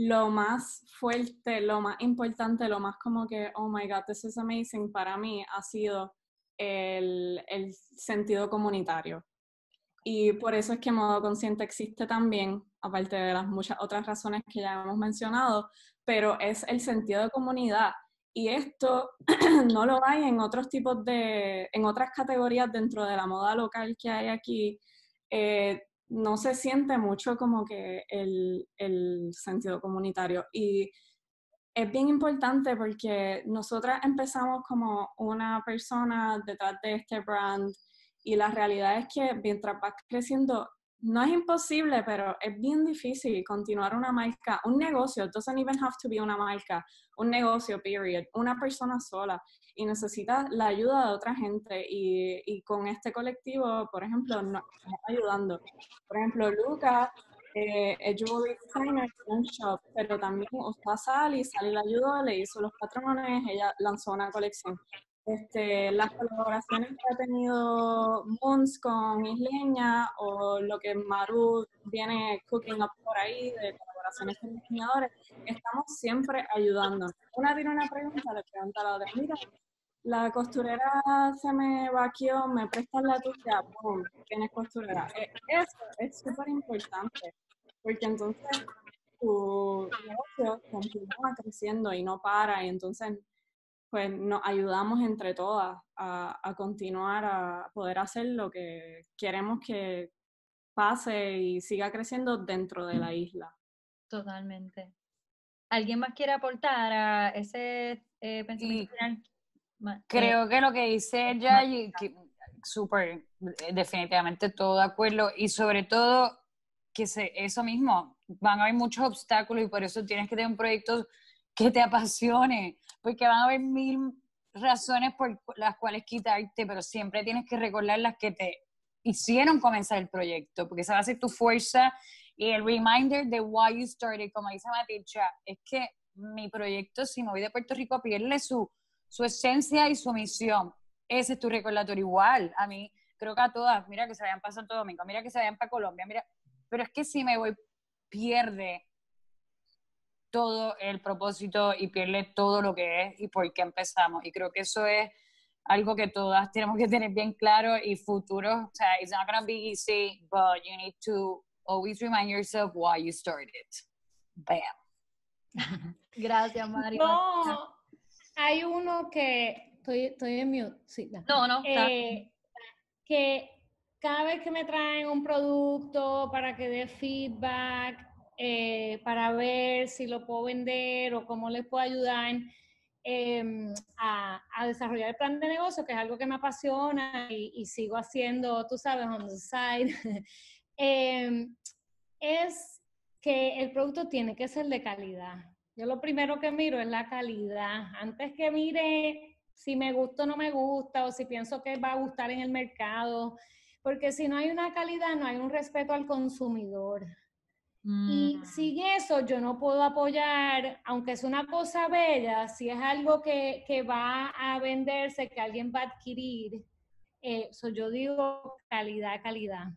lo más fuerte, lo más importante, lo más como que, oh my God, this is amazing para mí ha sido el, el sentido comunitario. Y por eso es que Modo Consciente existe también, aparte de las muchas otras razones que ya hemos mencionado, pero es el sentido de comunidad. Y esto no lo hay en otros tipos de, en otras categorías dentro de la moda local que hay aquí. Eh, no se siente mucho como que el, el sentido comunitario. Y es bien importante porque nosotras empezamos como una persona detrás de este brand y la realidad es que mientras vas creciendo, no es imposible, pero es bien difícil continuar una marca, un negocio, it doesn't even have to be una marca, un negocio, period, una persona sola y necesitas la ayuda de otra gente y, y con este colectivo, por ejemplo, nos estamos ayudando. Por ejemplo, Luca eh, es jewelry designer un shop, pero también a Sally, Sally la ayudó, le hizo los patrones, ella lanzó una colección. Este, las colaboraciones que ha tenido Moons con Isleña o lo que Maru viene cooking up por ahí de colaboraciones con diseñadores, estamos siempre ayudando. Una tiene una pregunta, le pregunta a la otra, mira, la costurera se me vaqueó, me prestas la tuya, boom, tienes costurera. Eh, Eso es súper importante, porque entonces tu negocio continúa creciendo y no para, y entonces pues nos ayudamos entre todas a, a continuar a poder hacer lo que queremos que pase y siga creciendo dentro de la isla. totalmente. ¿Alguien más quiere aportar a ese eh, pensamiento Y final? Eh, Creo que lo que dice ella, y que súper, eh, definitivamente todo de acuerdo, y sobre todo que se, eso mismo, van a haber muchos obstáculos y por eso tienes que tener un proyecto que te apasione, porque van a haber mil razones por las cuales quitarte, pero siempre tienes que recordar las que te hicieron comenzar el proyecto, porque esa va a ser tu fuerza y el reminder de why you started, como dice Maticha, es que mi proyecto, si me voy de Puerto Rico, pierde su, su esencia y su misión. Ese es tu recordatorio igual. A mí, creo que a todas, mira que se vayan para Santo Domingo, mira que se vayan para Colombia, mira, pero es que si me voy, pierde todo el propósito y pierde todo lo que es y por qué empezamos. Y creo que eso es algo que todas tenemos que tener bien claro y futuro, o sea, it's not going to be easy, but you need to always remind yourself why you started. Bam. Gracias, Mari. No, hay uno que estoy, estoy en mute. Sí. No, no, está- Eh, que cada vez que me traen un producto para que dé feedback, eh, para ver si lo puedo vender o cómo les puedo ayudar em, a, desarrollar el plan de negocio, que es algo que me apasiona y, y sigo haciendo, tú sabes, on the side, em, es que el producto tiene que ser de calidad. Yo lo primero que miro es la calidad. Antes que mire si me gusta o no me gusta o si pienso que va a gustar en el mercado, porque si no hay una calidad, no hay un respeto al consumidor. Y Mm, sin eso yo no puedo apoyar, aunque es una cosa bella, si es algo que, que va a venderse, que alguien va a adquirir, eh, so yo digo calidad, calidad.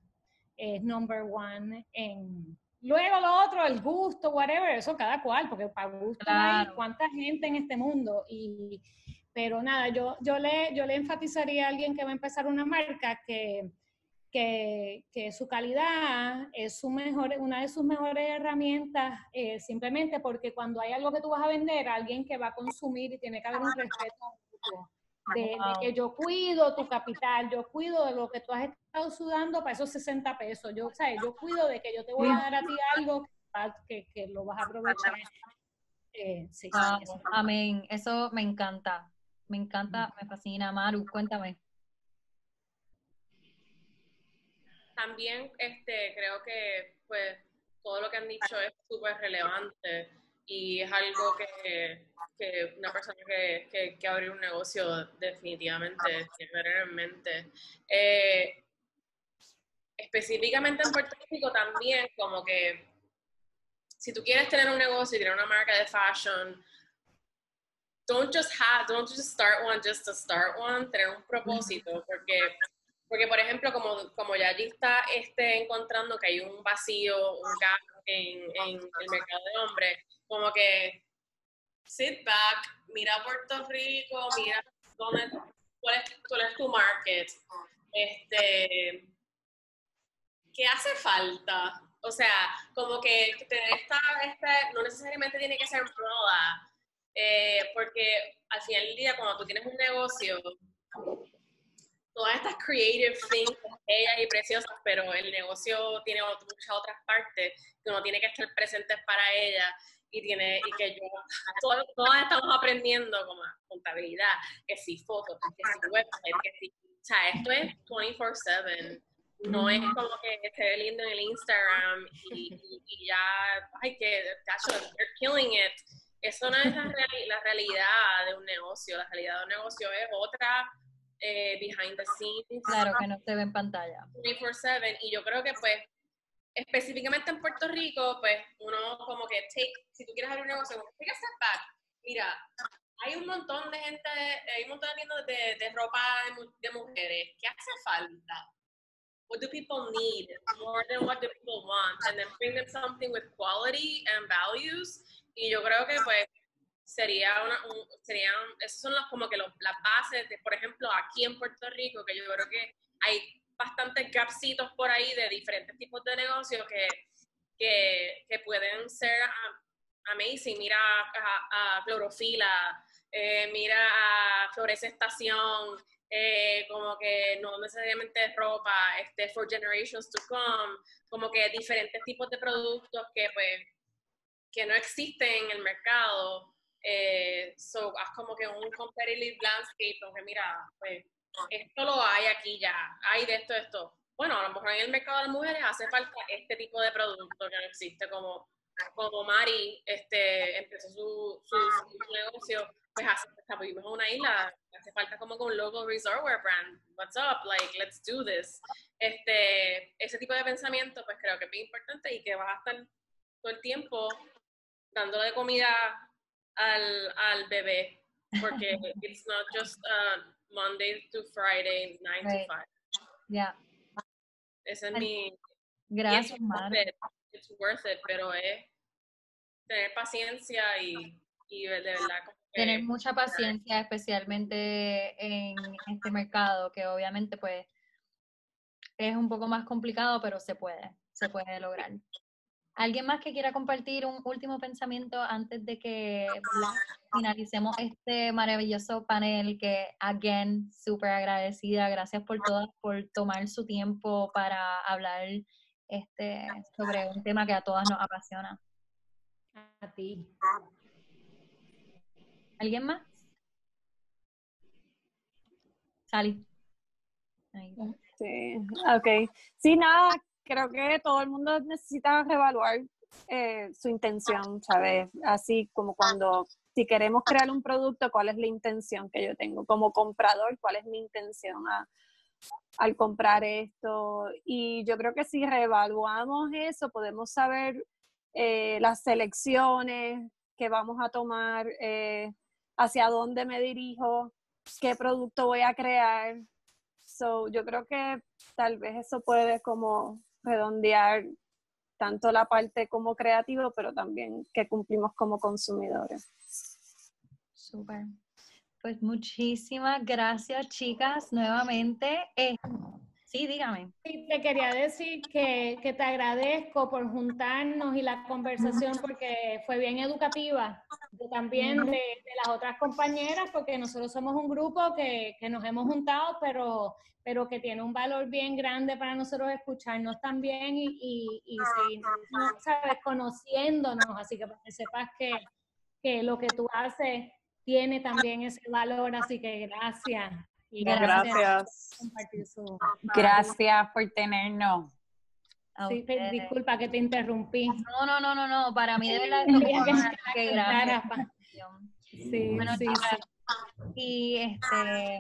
Es number one en... Luego lo otro, el gusto, whatever, eso cada cual, porque para gusto hay Claro. cuánta gente en este mundo. Y, pero nada, yo, yo, le, yo le enfatizaría a alguien que va a empezar una marca que, que, que su calidad es su mejor, una de sus mejores herramientas, eh, simplemente porque cuando hay algo que tú vas a vender, alguien que va a consumir y tiene que haber un respeto. De, que yo cuido tu capital, yo cuido de lo que tú has estado sudando para esos 60 pesos. Yo, ¿sabes? yo cuido de que yo te voy a dar a ti algo que, que lo vas a aprovechar. Eh, sí, eso. amén. Eso me encanta. Me encanta, me fascina. Maru, cuéntame. También este, creo que pues todo lo que han dicho es súper relevante y es algo que, que una persona que, que, que abre un negocio definitivamente tiene que tener en mente. Eh, específicamente en Puerto también, como que si tú quieres tener un negocio y tener una marca de fashion, don't just have, don't just start one just to start one, tener un propósito, porque porque, por ejemplo, como, como ya allí está este, encontrando que hay un vacío, un gap en, en el mercado de hombres, como que sit back, mira Puerto Rico, mira dónde, cuál, es, cuál es tu market, este, ¿qué hace falta? O sea, como que tener esta, esta no necesariamente tiene que ser moda, eh, porque al final del día, cuando tú tienes un negocio, todas estas creative things son bellas y preciosas, pero el negocio tiene muchas otras partes que uno tiene que estar presentes para ella y tiene y que yo todas, todas estamos aprendiendo como contabilidad, que si fotos, que si website, que si, o sea, esto es 24/7. No es como que se ve lindo en el Instagram y, y- y ya, ay, que, they're killing it. Eso no es la, reali- la realidad de un negocio. La realidad de un negocio es otra eh, behind the scenes, Claro que no se ve en pantalla. 24/7 y yo creo que pues específicamente en Puerto Rico pues uno como que take, si tú quieres abrir un negocio, como, take a step back. Mira, hay un montón de gente, hay un montón de tiendas de, de ropa de, de mujeres. ¿Qué hace falta? What do people need more than what do people want? And then bring them something with quality and values. Y yo creo que pues sería una, un, serían, esas son las, como que los, las bases de, por ejemplo, aquí en Puerto Rico, que yo creo que hay bastantes gapsitos por ahí de diferentes tipos de negocios que, que, que pueden ser ah, amazing. Mira a, a Clorofila, eh, mira a Florece Estación, eh, como que no necesariamente es ropa, este, for generations to come, como que diferentes tipos de productos que pues que no existen en el mercado. Eh, so, haz como que un competitive landscape, donde mira, pues esto lo hay aquí ya, hay de esto, de esto. Bueno, a lo mejor en el mercado de las mujeres hace falta este tipo de producto que no existe, como, como Mari este, empezó su, su, negocio, pues hace, vivimos en una isla, hace falta como con logo resortwear brand, what's up, like, let's do this. Este, ese tipo de pensamiento, pues creo que es bien importante y que vas a estar todo el tiempo dándole comida al, al bebé, porque it's not just uh, Monday to Friday, 9 Right. to 5. Ya, Ese es mi... gracias, it's worth it, it's worth it, pero es tener paciencia y, y de verdad que- Tener mucha paciencia, especialmente en este mercado, que obviamente pues es un poco más complicado, pero se puede, se puede lograr. ¿Alguien más que quiera compartir un último pensamiento antes de que finalicemos este maravilloso panel que, again, súper agradecida. Gracias por todas, por tomar su tiempo para hablar este, sobre un tema que a todas nos apasiona. A ti. ¿Alguien más? Sally. Ahí. Sí, ok. Sí, nada, creo que todo el mundo necesita reevaluar eh, su intención, ¿sabes? Así como cuando, si queremos crear un producto, ¿cuál es la intención que yo tengo? Como comprador, ¿cuál es mi intención al comprar esto? Y yo creo que si reevaluamos eso, podemos saber eh, las selecciones que vamos a tomar, eh, hacia dónde me dirijo, qué producto voy a crear. So, yo creo que tal vez eso puede como redondear tanto la parte como creativo, pero también que cumplimos como consumidores. Súper. Pues muchísimas gracias, chicas, nuevamente. Eh, sí, dígame. Sí, te quería decir que, que te agradezco por juntarnos y la conversación porque fue bien educativa. Yo también de, las otras compañeras, porque nosotros somos un grupo que, que nos hemos juntado, pero, pero que tiene un valor bien grande para nosotros escucharnos también y, y, seguirnos, ¿sabes? Conociéndonos. Así que para que sepas que, que lo que tú haces tiene también ese valor, así que gracias. Y Gracias. su... Gracias por tenernos. Sí, disculpa que te interrumpí. No, no, no, no, no. Para mí de verdad que gracias. Sí, Bueno, sí, chicas, sí. y este,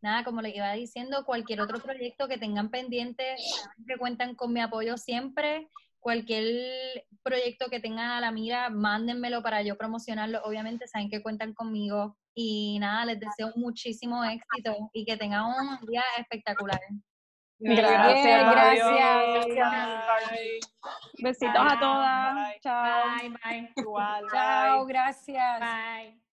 nada, como les iba diciendo, cualquier otro proyecto que tengan pendiente, saben que cuentan con mi apoyo siempre. Cualquier proyecto que tengan a la mira, mándenmelo para yo promocionarlo. Obviamente saben que cuentan conmigo. Y nada, les deseo muchísimo éxito y que tengan un día espectacular. Gracias, gracias. Bye. Besitos a todas. Bye. Chao. Bye, bye. Igual, bye. Chao, gracias. Bye.